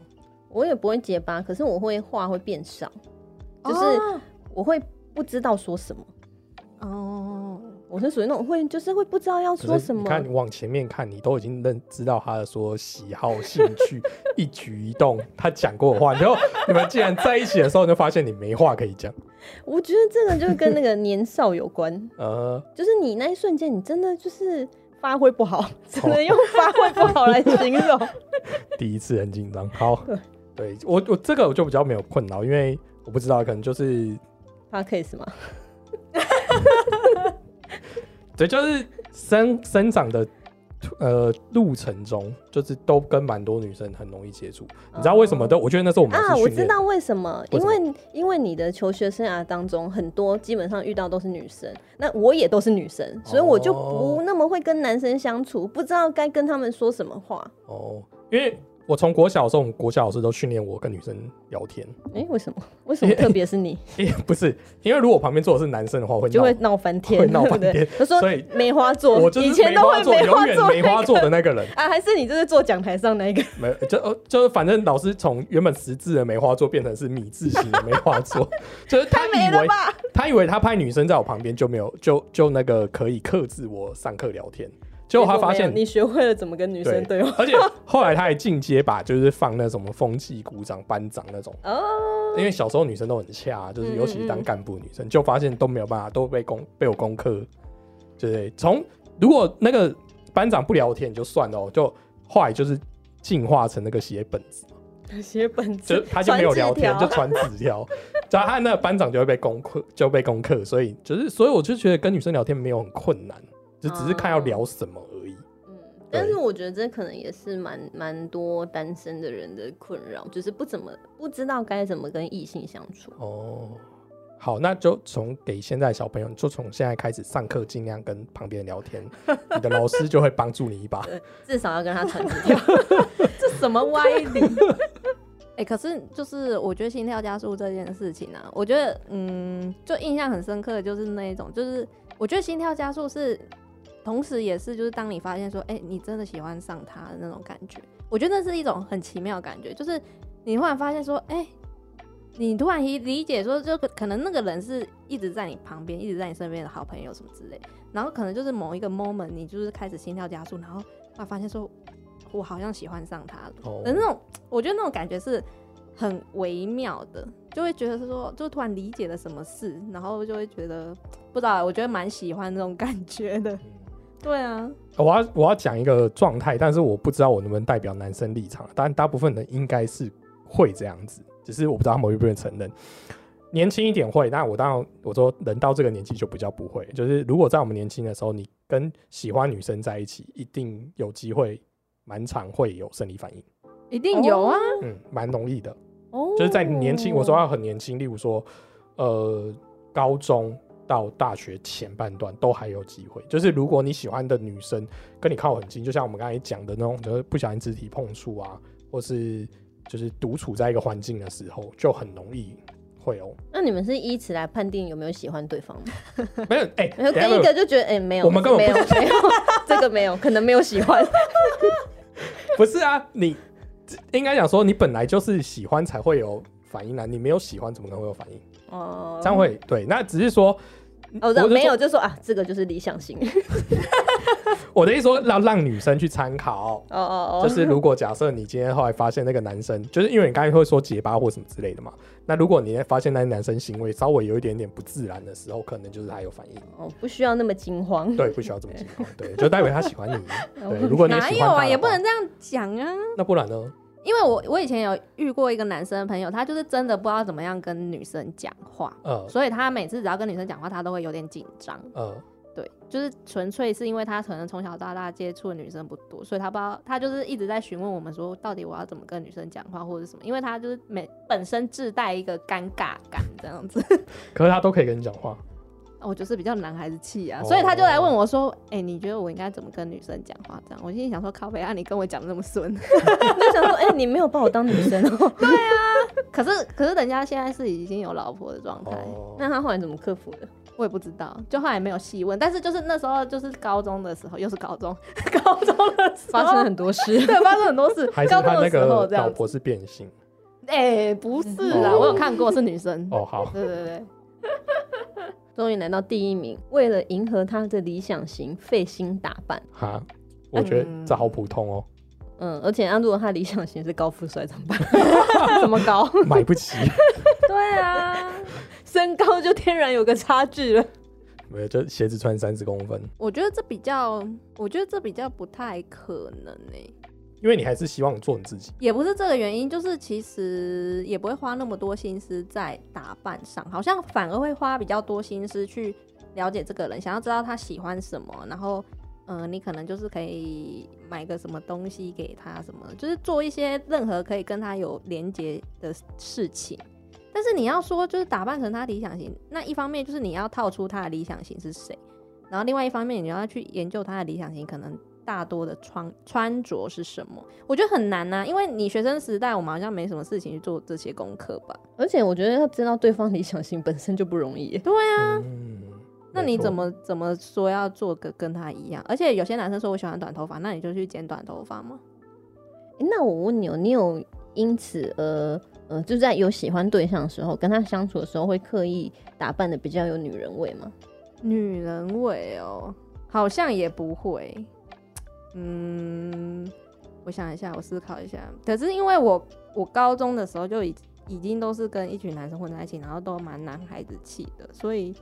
我也不会结巴，可是我会话会变少，就是哦我会不知道说什么。哦，我是属于那种会就是会不知道要可说什么。你看，你往前面看，你都已经认知道他的说喜好、兴趣、一举一动，他讲过的话。然后你们既然在一起的时候，你就发现你没话可以讲。我觉得这个就跟那个年少有关，呃，就是你那一瞬间，你真的就是发挥不好，只能用发挥不好来形容。第一次很紧张。好对，我我这个我就比较没有困扰，因为我不知道，可能就是发 case 嘛，对，就是生生长的呃路程中，就是都跟蛮多女生很容易接触。你知道为什么都？我觉得那是我们啊，我知道为什么，因为因为你的求学生涯当中，很多基本上遇到都是女生，那我也都是女生，所以我就哦不那么会跟男生相处，不知道该跟他们说什么话。哦，因为我从国小的时候，我们国小老师都训练我跟女生聊天。哎、为什么？为什么特别是你诶、不是，因为如果旁边坐的是男生的话，会就 会闹翻天，会闹翻天他说所以梅花座，我以前都会梅花座，梅永远梅花座的那个人。啊，还是你就是坐讲台上那一个？没，就呃就是反正老师从原本十字的梅花座变成是米字形的梅花座，就是他以为？他以为他拍女生在我旁边就没有就就那个可以克制我上课聊天，结果他发现你学会了怎么跟女生对话。而且后来他还进阶把就是放那什么风气鼓掌、班长那种，哦。因为小时候女生都很恰，就是嗯尤其是当干部女生，就发现都没有办法，都被攻被我攻克，对，从如果那个班长不聊天也就算了哦，就后来就是进化成那个写本子。写本子，就他就没有聊天，就传纸传纸条，然后他那个班长就会被攻克，就被攻克，所以就是，所以我就觉得跟女生聊天没有很困难，就只是看要聊什么而已。嗯，但是我觉得这可能也是蛮蛮多单身的人的困扰，就是不怎么不知道该怎么跟异性相处。哦，好，那就从给现在小朋友，就从现在开始上课，尽量跟旁边人聊天，你的老师就会帮助你一把。至少要跟他传纸条。这什么歪理？哎、可是就是我觉得心跳加速这件事情啊，我觉得嗯，就印象很深刻的就是那一种，就是我觉得心跳加速是，同时也是就是当你发现说，哎、你真的喜欢上他的那种感觉，我觉得那是一种很奇妙的感觉，就是你突然发现说，哎、你突然一理解说，就可可能那个人是一直在你旁边，一直在你身边的好朋友什么之类，然后可能就是某一个 moment，你就是开始心跳加速，然后突然发现说，我好像喜欢上他了。哦的那种，我觉得那种感觉是很微妙的，就会觉得是说，就突然理解了什么事，然后就会觉得不知道，我觉得蛮喜欢那种感觉的。对啊，我要我要讲一个状态，但是我不知道我能不能代表男生立场，但大部分人应该是会这样子，只是我不知道他们会不会承认。年轻一点会，那我当然我说人到这个年纪就比较不会，就是如果在我们年轻的时候，你跟喜欢女生在一起，一定有机会，蛮常会有生理反应，一定有啊。嗯，蛮容易的。哦就是在年轻，我说要很年轻，例如说，呃，高中到大学前半段都还有机会。就是如果你喜欢的女生跟你靠很近，就像我们刚才讲的那种，就是不小心肢体碰触啊，或是就是独处在一个环境的时候，就很容易会哦。那你们是依此来判定有没有喜欢对方吗？没有，哎、然后等下跟一个就觉得哎、没有，我们根本没有没有 这个没有，可能没有喜欢。不是啊，你应该讲说你本来就是喜欢才会有反应啊，你没有喜欢怎么可能会有反应？哦，这样会对，那只是说。哦，我没有就说啊，这个就是理想型。我的意思说，要让女生去参考，哦哦哦，就是如果假设你今天后来发现那个男生，就是因为你刚才会说结巴或什么之类的嘛，那如果你发现那个男生行为稍微有一点点不自然的时候，可能就是他有反应，哦，不需要那么惊慌。对，不需要这么惊慌，对，就代表他喜欢你，对，如果你也哪有啊？也不能这样讲啊。那不然呢？因为我我以前有遇过一个男生的朋友，他就是真的不知道怎么样跟女生讲话，呃所以他每次只要跟女生讲话，他都会有点紧张。呃，对，就是纯粹是因为他可能从小到大接触的女生不多，所以他不知道，他就是一直在询问我们说，到底我要怎么跟女生讲话或者什么，因为他就是每本身自带一个尴尬感这样子。可是他都可以跟你讲话，我就是比较男孩子气啊，哦所以他就来问我说：“哎、你觉得我应该怎么跟女生讲话？”这样，我心里想说：“靠北啊，你跟我讲的那么顺。就想说，哎、你没有把我当女生哦。可是，可是人家现在是已经有老婆的状态，哦，那他后来怎么克服的？我也不知道，就后来没有细问。但是就是那时候，就是高中的时候，又是高中，高中的时候发生很多事。对发生很多事。还是高中的那个候这样，老婆是变性？哎、不是啦，哦我有看过是女生。哦，好，对对对，终于来到第一名，为了迎合他的理想型，费心打扮。哈，我觉得嗯这好普通哦，嗯，而且啊，如果他理想型是高富帅怎么办？怎么高？买不起，对啊，身高就天然有个差距了。没有，就鞋子穿三十公分，我觉得这比较，我觉得这比较不太可能呢、因为你还是希望做你自己。也不是这个原因，就是其实也不会花那么多心思在打扮上，好像反而会花比较多心思去了解这个人，想要知道他喜欢什么，然后，嗯，你可能就是可以买个什么东西给他，什么，就是做一些任何可以跟他有连接的事情。但是你要说就是打扮成他理想型，那一方面就是你要套出他的理想型是谁，然后另外一方面你要去研究他的理想型可能大多的穿穿着是什么。我觉得很难呐、因为你学生时代我们好像没什么事情去做这些功课吧？而且我觉得要知道对方理想型本身就不容易。对啊，嗯，那你怎么怎么说要做个跟他一样？而且有些男生说我喜欢短头发，那你就去剪短头发吗？诶那我问你哦，你有因此呃呃，就在有喜欢对象的时候，跟他相处的时候，会刻意打扮的比较有女人味吗？女人味哦，好像也不会。嗯，我想一下，我思考一下。可是因为我我高中的时候就已已经都是跟一群男生混在一起，然后都蛮男孩子气的，所以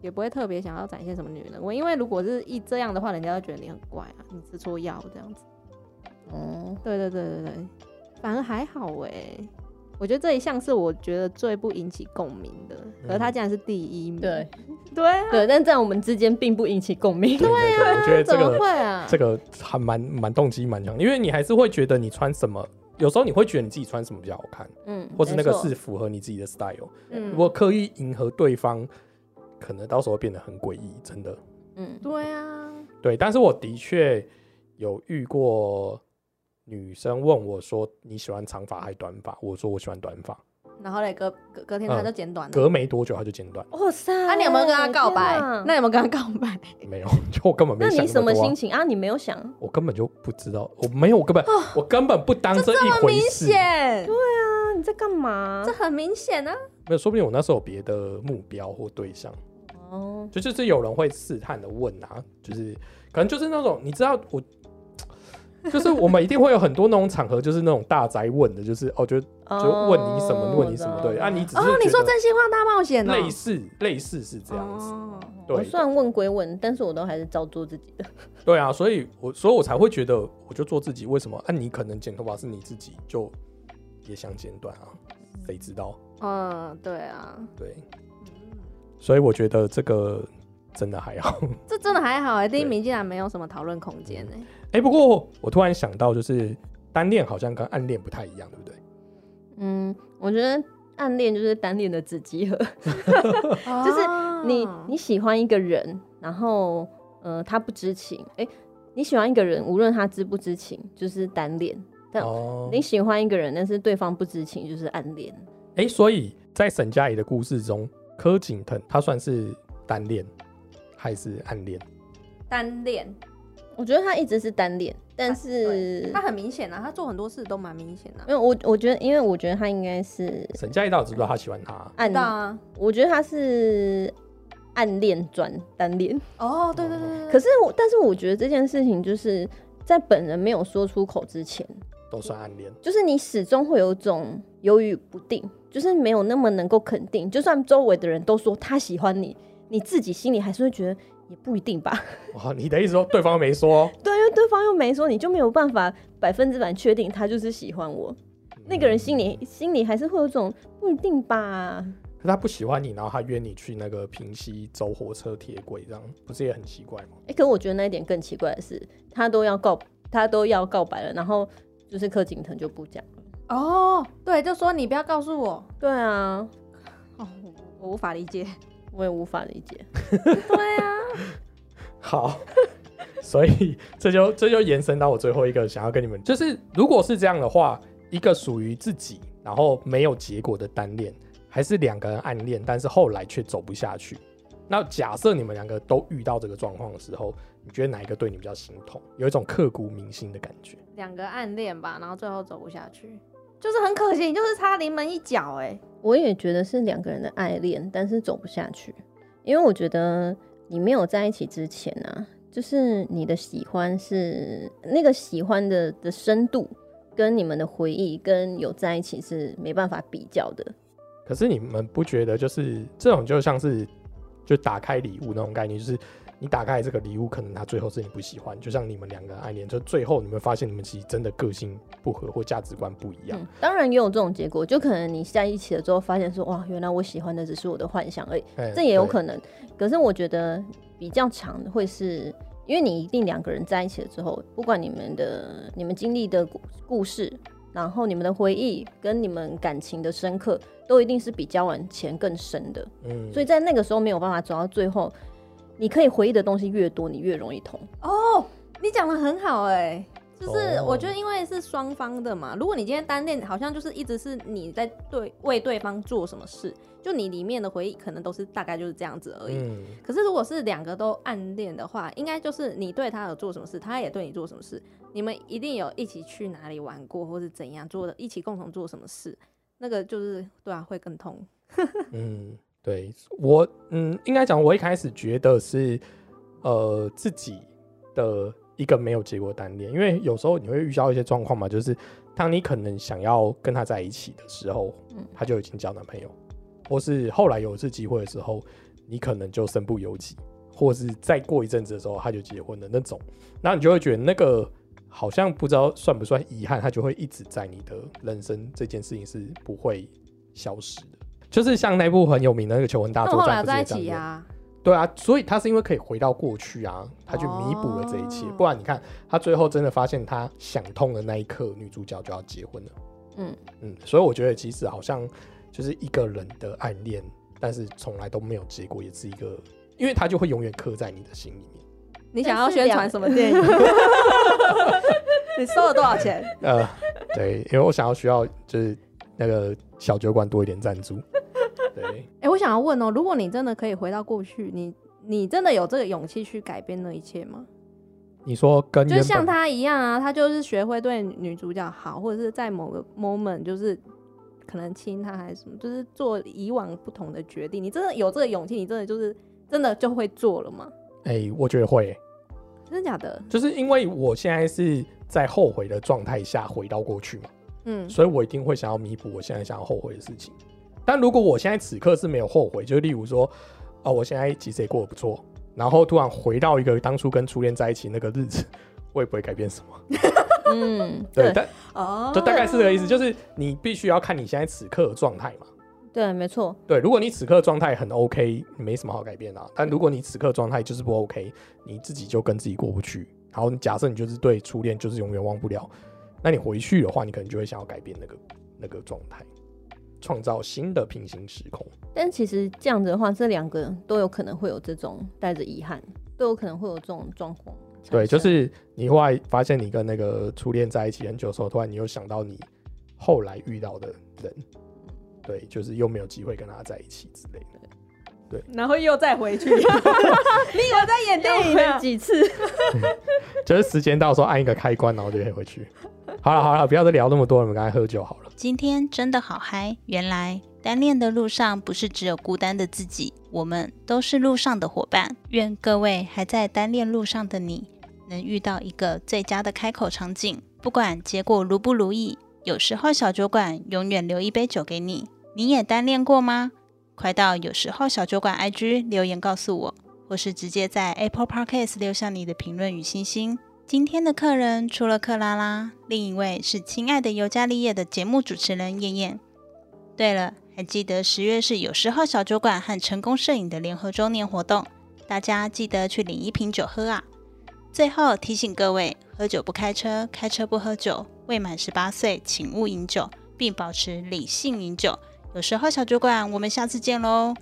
也不会特别想要展现什么女人味。因为如果是一这样的话，人家就觉得你很怪啊，你吃错药这样子。哦，对对对对对，反而还好哎。我觉得这一项是我觉得最不引起共鸣的，可是他竟然是第一名。对 对啊，对，但在我们之间并不引起共鸣。对对对，我觉得这个会啊？这个还蛮蛮动机蛮强，因为你还是会觉得你穿什么，有时候你会觉得你自己穿什么比较好看，嗯，或是那个是符合你自己的 style。嗯如果刻意迎合对方，可能到时候变得很诡异，真的。嗯，对啊，对，但是我的确有遇过女生问我说你喜欢长发还是短发，我说我喜欢短发，然后嘞，隔隔隔天他就剪短了。隔没多久他就剪短，哇塞，那、你有没有跟他告白？那有没有跟他告白？没有，就我根本没想那你什么心情啊？你没有想？我根本就不知道，我没有，我根本、我根本不当这一回明事。显，你在干嘛这？很明显啊。没有，说不定我那时候有别的目标或对象，哦，就就是有人会试探的问啊，就是可能就是那种你知道我。就是我们一定会有很多那种场合，就是那种大宅问的，就是哦，就就问你什么，哦问你什么，对啊，你只是哦，你说真心话大冒险哦，类似类似是这样子，我虽然问归问，但是我都还是照做自己的。对啊，所以我所以我才会觉得我就做自己，为什么？啊，你可能剪头发是你自己就也想剪短啊，谁知道？嗯，对啊，对，所以我觉得这个真的还好。这真的还好哎，第一名竟然没有什么讨论空间哎。哎、不过我突然想到，就是单恋好像跟暗恋不太一样，对不对？嗯，我觉得暗恋就是单恋的子集合，就是你哦你喜欢一个人，然后呃他不知情，哎、你喜欢一个人，无论他知不知情，就是单恋；但哦，你喜欢一个人，但是对方不知情，就是暗恋。哎、所以在沈佳宜的故事中，柯景腾他算是单恋还是暗恋？单恋，我觉得他一直是单恋，但是他很明显啊，他做很多事都蛮明显的。因为我我觉得，因为我觉得他应该是沈佳宜到底知不知道他喜欢他？暗知道啊，我觉得他是暗恋转单恋。哦，对对对对对，可是我，但是我觉得这件事情就是在本人没有说出口之前，都算暗恋。就是你始终会有一种犹豫不定，就是没有那么能够肯定。就算周围的人都说他喜欢你，你自己心里还是会觉得也不一定吧。哇，你的意思说对方没说？对，因为对方又没说，你就没有办法百分之百确定他就是喜欢我。那个人心里心里还是会有种不一定吧。可他不喜欢你，然后他约你去那个平溪走火车铁轨，这样不是也很奇怪吗？哎、可我觉得那一点更奇怪的是，他都要告他都要告白了，然后就是柯景腾就不讲了。哦，对，就说你不要告诉我，对啊，哦，我我无法理解。我也无法理解。对啊，好，所以这就这就延伸到我最后一个想要跟你们，就是如果是这样的话，一个属于自己然后没有结果的单恋，还是两个人暗恋，但是后来却走不下去。那假设你们两个都遇到这个状况的时候，你觉得哪一个对你比较心痛？有一种刻骨铭心的感觉。两个暗恋吧，然后最后走不下去，就是很可惜，就是差临门一脚哎。我也觉得是两个人的爱恋，但是走不下去，因为我觉得你没有在一起之前啊，就是你的喜欢是那个喜欢的的深度，跟你们的回忆跟有在一起是没办法比较的。可是你们不觉得就是这种就像是就打开礼物那种概念，就是你打开这个礼物，可能他最后是你不喜欢，就像你们两个暗恋，就最后你们发现你们其实真的个性不合或价值观不一样。嗯，当然也有这种结果，就可能你在一起了之后，发现说哇，原来我喜欢的只是我的幻想而已，哎这也有可能。可是我觉得比较长的会是，因为你一定两个人在一起了之后，不管你们的你们经历的故故事，然后你们的回忆跟你们感情的深刻，都一定是比交往前更深的。嗯所以在那个时候没有办法走到最后，你可以回忆的东西越多，你越容易痛。哦，你讲的很好哎、就是哦我觉得因为是双方的嘛，如果你今天单恋，好像就是一直是你在对为对方做什么事，就你里面的回忆可能都是大概就是这样子而已。嗯，可是如果是两个都暗恋的话，应该就是你对他有做什么事，他也对你做什么事，你们一定有一起去哪里玩过，或是怎样做的，一起共同做什么事，那个就是对啊，会更痛。嗯，对我，嗯，应该讲，我一开始觉得是，呃，自己的一个没有结果单恋，因为有时候你会遇到一些状况嘛，就是当你可能想要跟他在一起的时候，嗯他就已经交男朋友，或是后来有一次机会的时候，你可能就身不由己，或是再过一阵子的时候他就结婚的那种，然后你就会觉得那个好像不知道算不算遗憾，他就会一直在你的人生这件事情是不会消失的。就是像那部很有名的那个《求婚大作战》，来在一不是对啊，所以他是因为可以回到过去啊，他去弥补了这一切。哦不然你看，他最后真的发现他想通的那一刻，女主角就要结婚了。嗯嗯，所以我觉得其实好像就是一个人的暗恋，但是从来都没有结果，也是一个，因为他就会永远刻在你的心里面。你想要宣传什么电影？你收了多少钱？呃，对，因为我想要需要就是那个小酒馆多一点赞助。对，哎、我想要问哦，如果你真的可以回到过去，你你真的有这个勇气去改变那一切吗？你说跟就像他一样啊，他就是学会对女主角好，或者是在某个 moment 就是可能亲她还是什么，就是做以往不同的决定。你真的有这个勇气，你真的就是真的就会做了吗？哎、我觉得会欸、真的假的？就是因为我现在是在后悔的状态下回到过去嘛，嗯，所以我一定会想要弥补我现在想要后悔的事情。但如果我现在此刻是没有后悔，就例如说，哦，我现在其实也过得不错，然后突然回到一个当初跟初恋在一起那个日子，我也不会改变什么。嗯，对，对但哦就大概是这个意思，就是你必须要看你现在此刻的状态嘛。对，没错，对，如果你此刻状态很 OK，没什么好改变的啊、但如果你此刻状态就是不 OK，你自己就跟自己过不去。然后假设你就是对初恋就是永远忘不了，那你回去的话，你可能就会想要改变那个那个状态，创造新的平行时空。但其实这样子的话，这两个都有可能会有这种带着遗憾，都有可能会有这种状况。对，就是你后来发现你跟那个初恋在一起很久的时候，突然你又想到你后来遇到的人，对，就是又没有机会跟他在一起之类的。对然后又再回去，你以为在演电影？几次？就是时间到的时候按一个开关，然后就可以回去。好了好了，不要再聊那么多了，我们刚才喝酒好了。今天真的好嗨！原来单恋的路上不是只有孤单的自己，我们都是路上的伙伴。愿各位还在单恋路上的你，能遇到一个最佳的开口场景，不管结果如不如意，有时候小酒馆永远留一杯酒给你。你也单恋过吗？快到有时候小酒馆 IG 留言告诉我，或是直接在 Apple Podcast 留下你的评论与星星。今天的客人除了克拉拉，另一位是亲爱的尤加利叶的节目主持人燕燕。对了，还记得十月是有时候小酒馆和成功摄影的联合周年活动，大家记得去领一瓶酒喝啊！最后提醒各位，喝酒不开车，开车不喝酒，未满十八岁请勿饮酒，并保持理性饮酒。有时候小酒馆，我们下次见喽！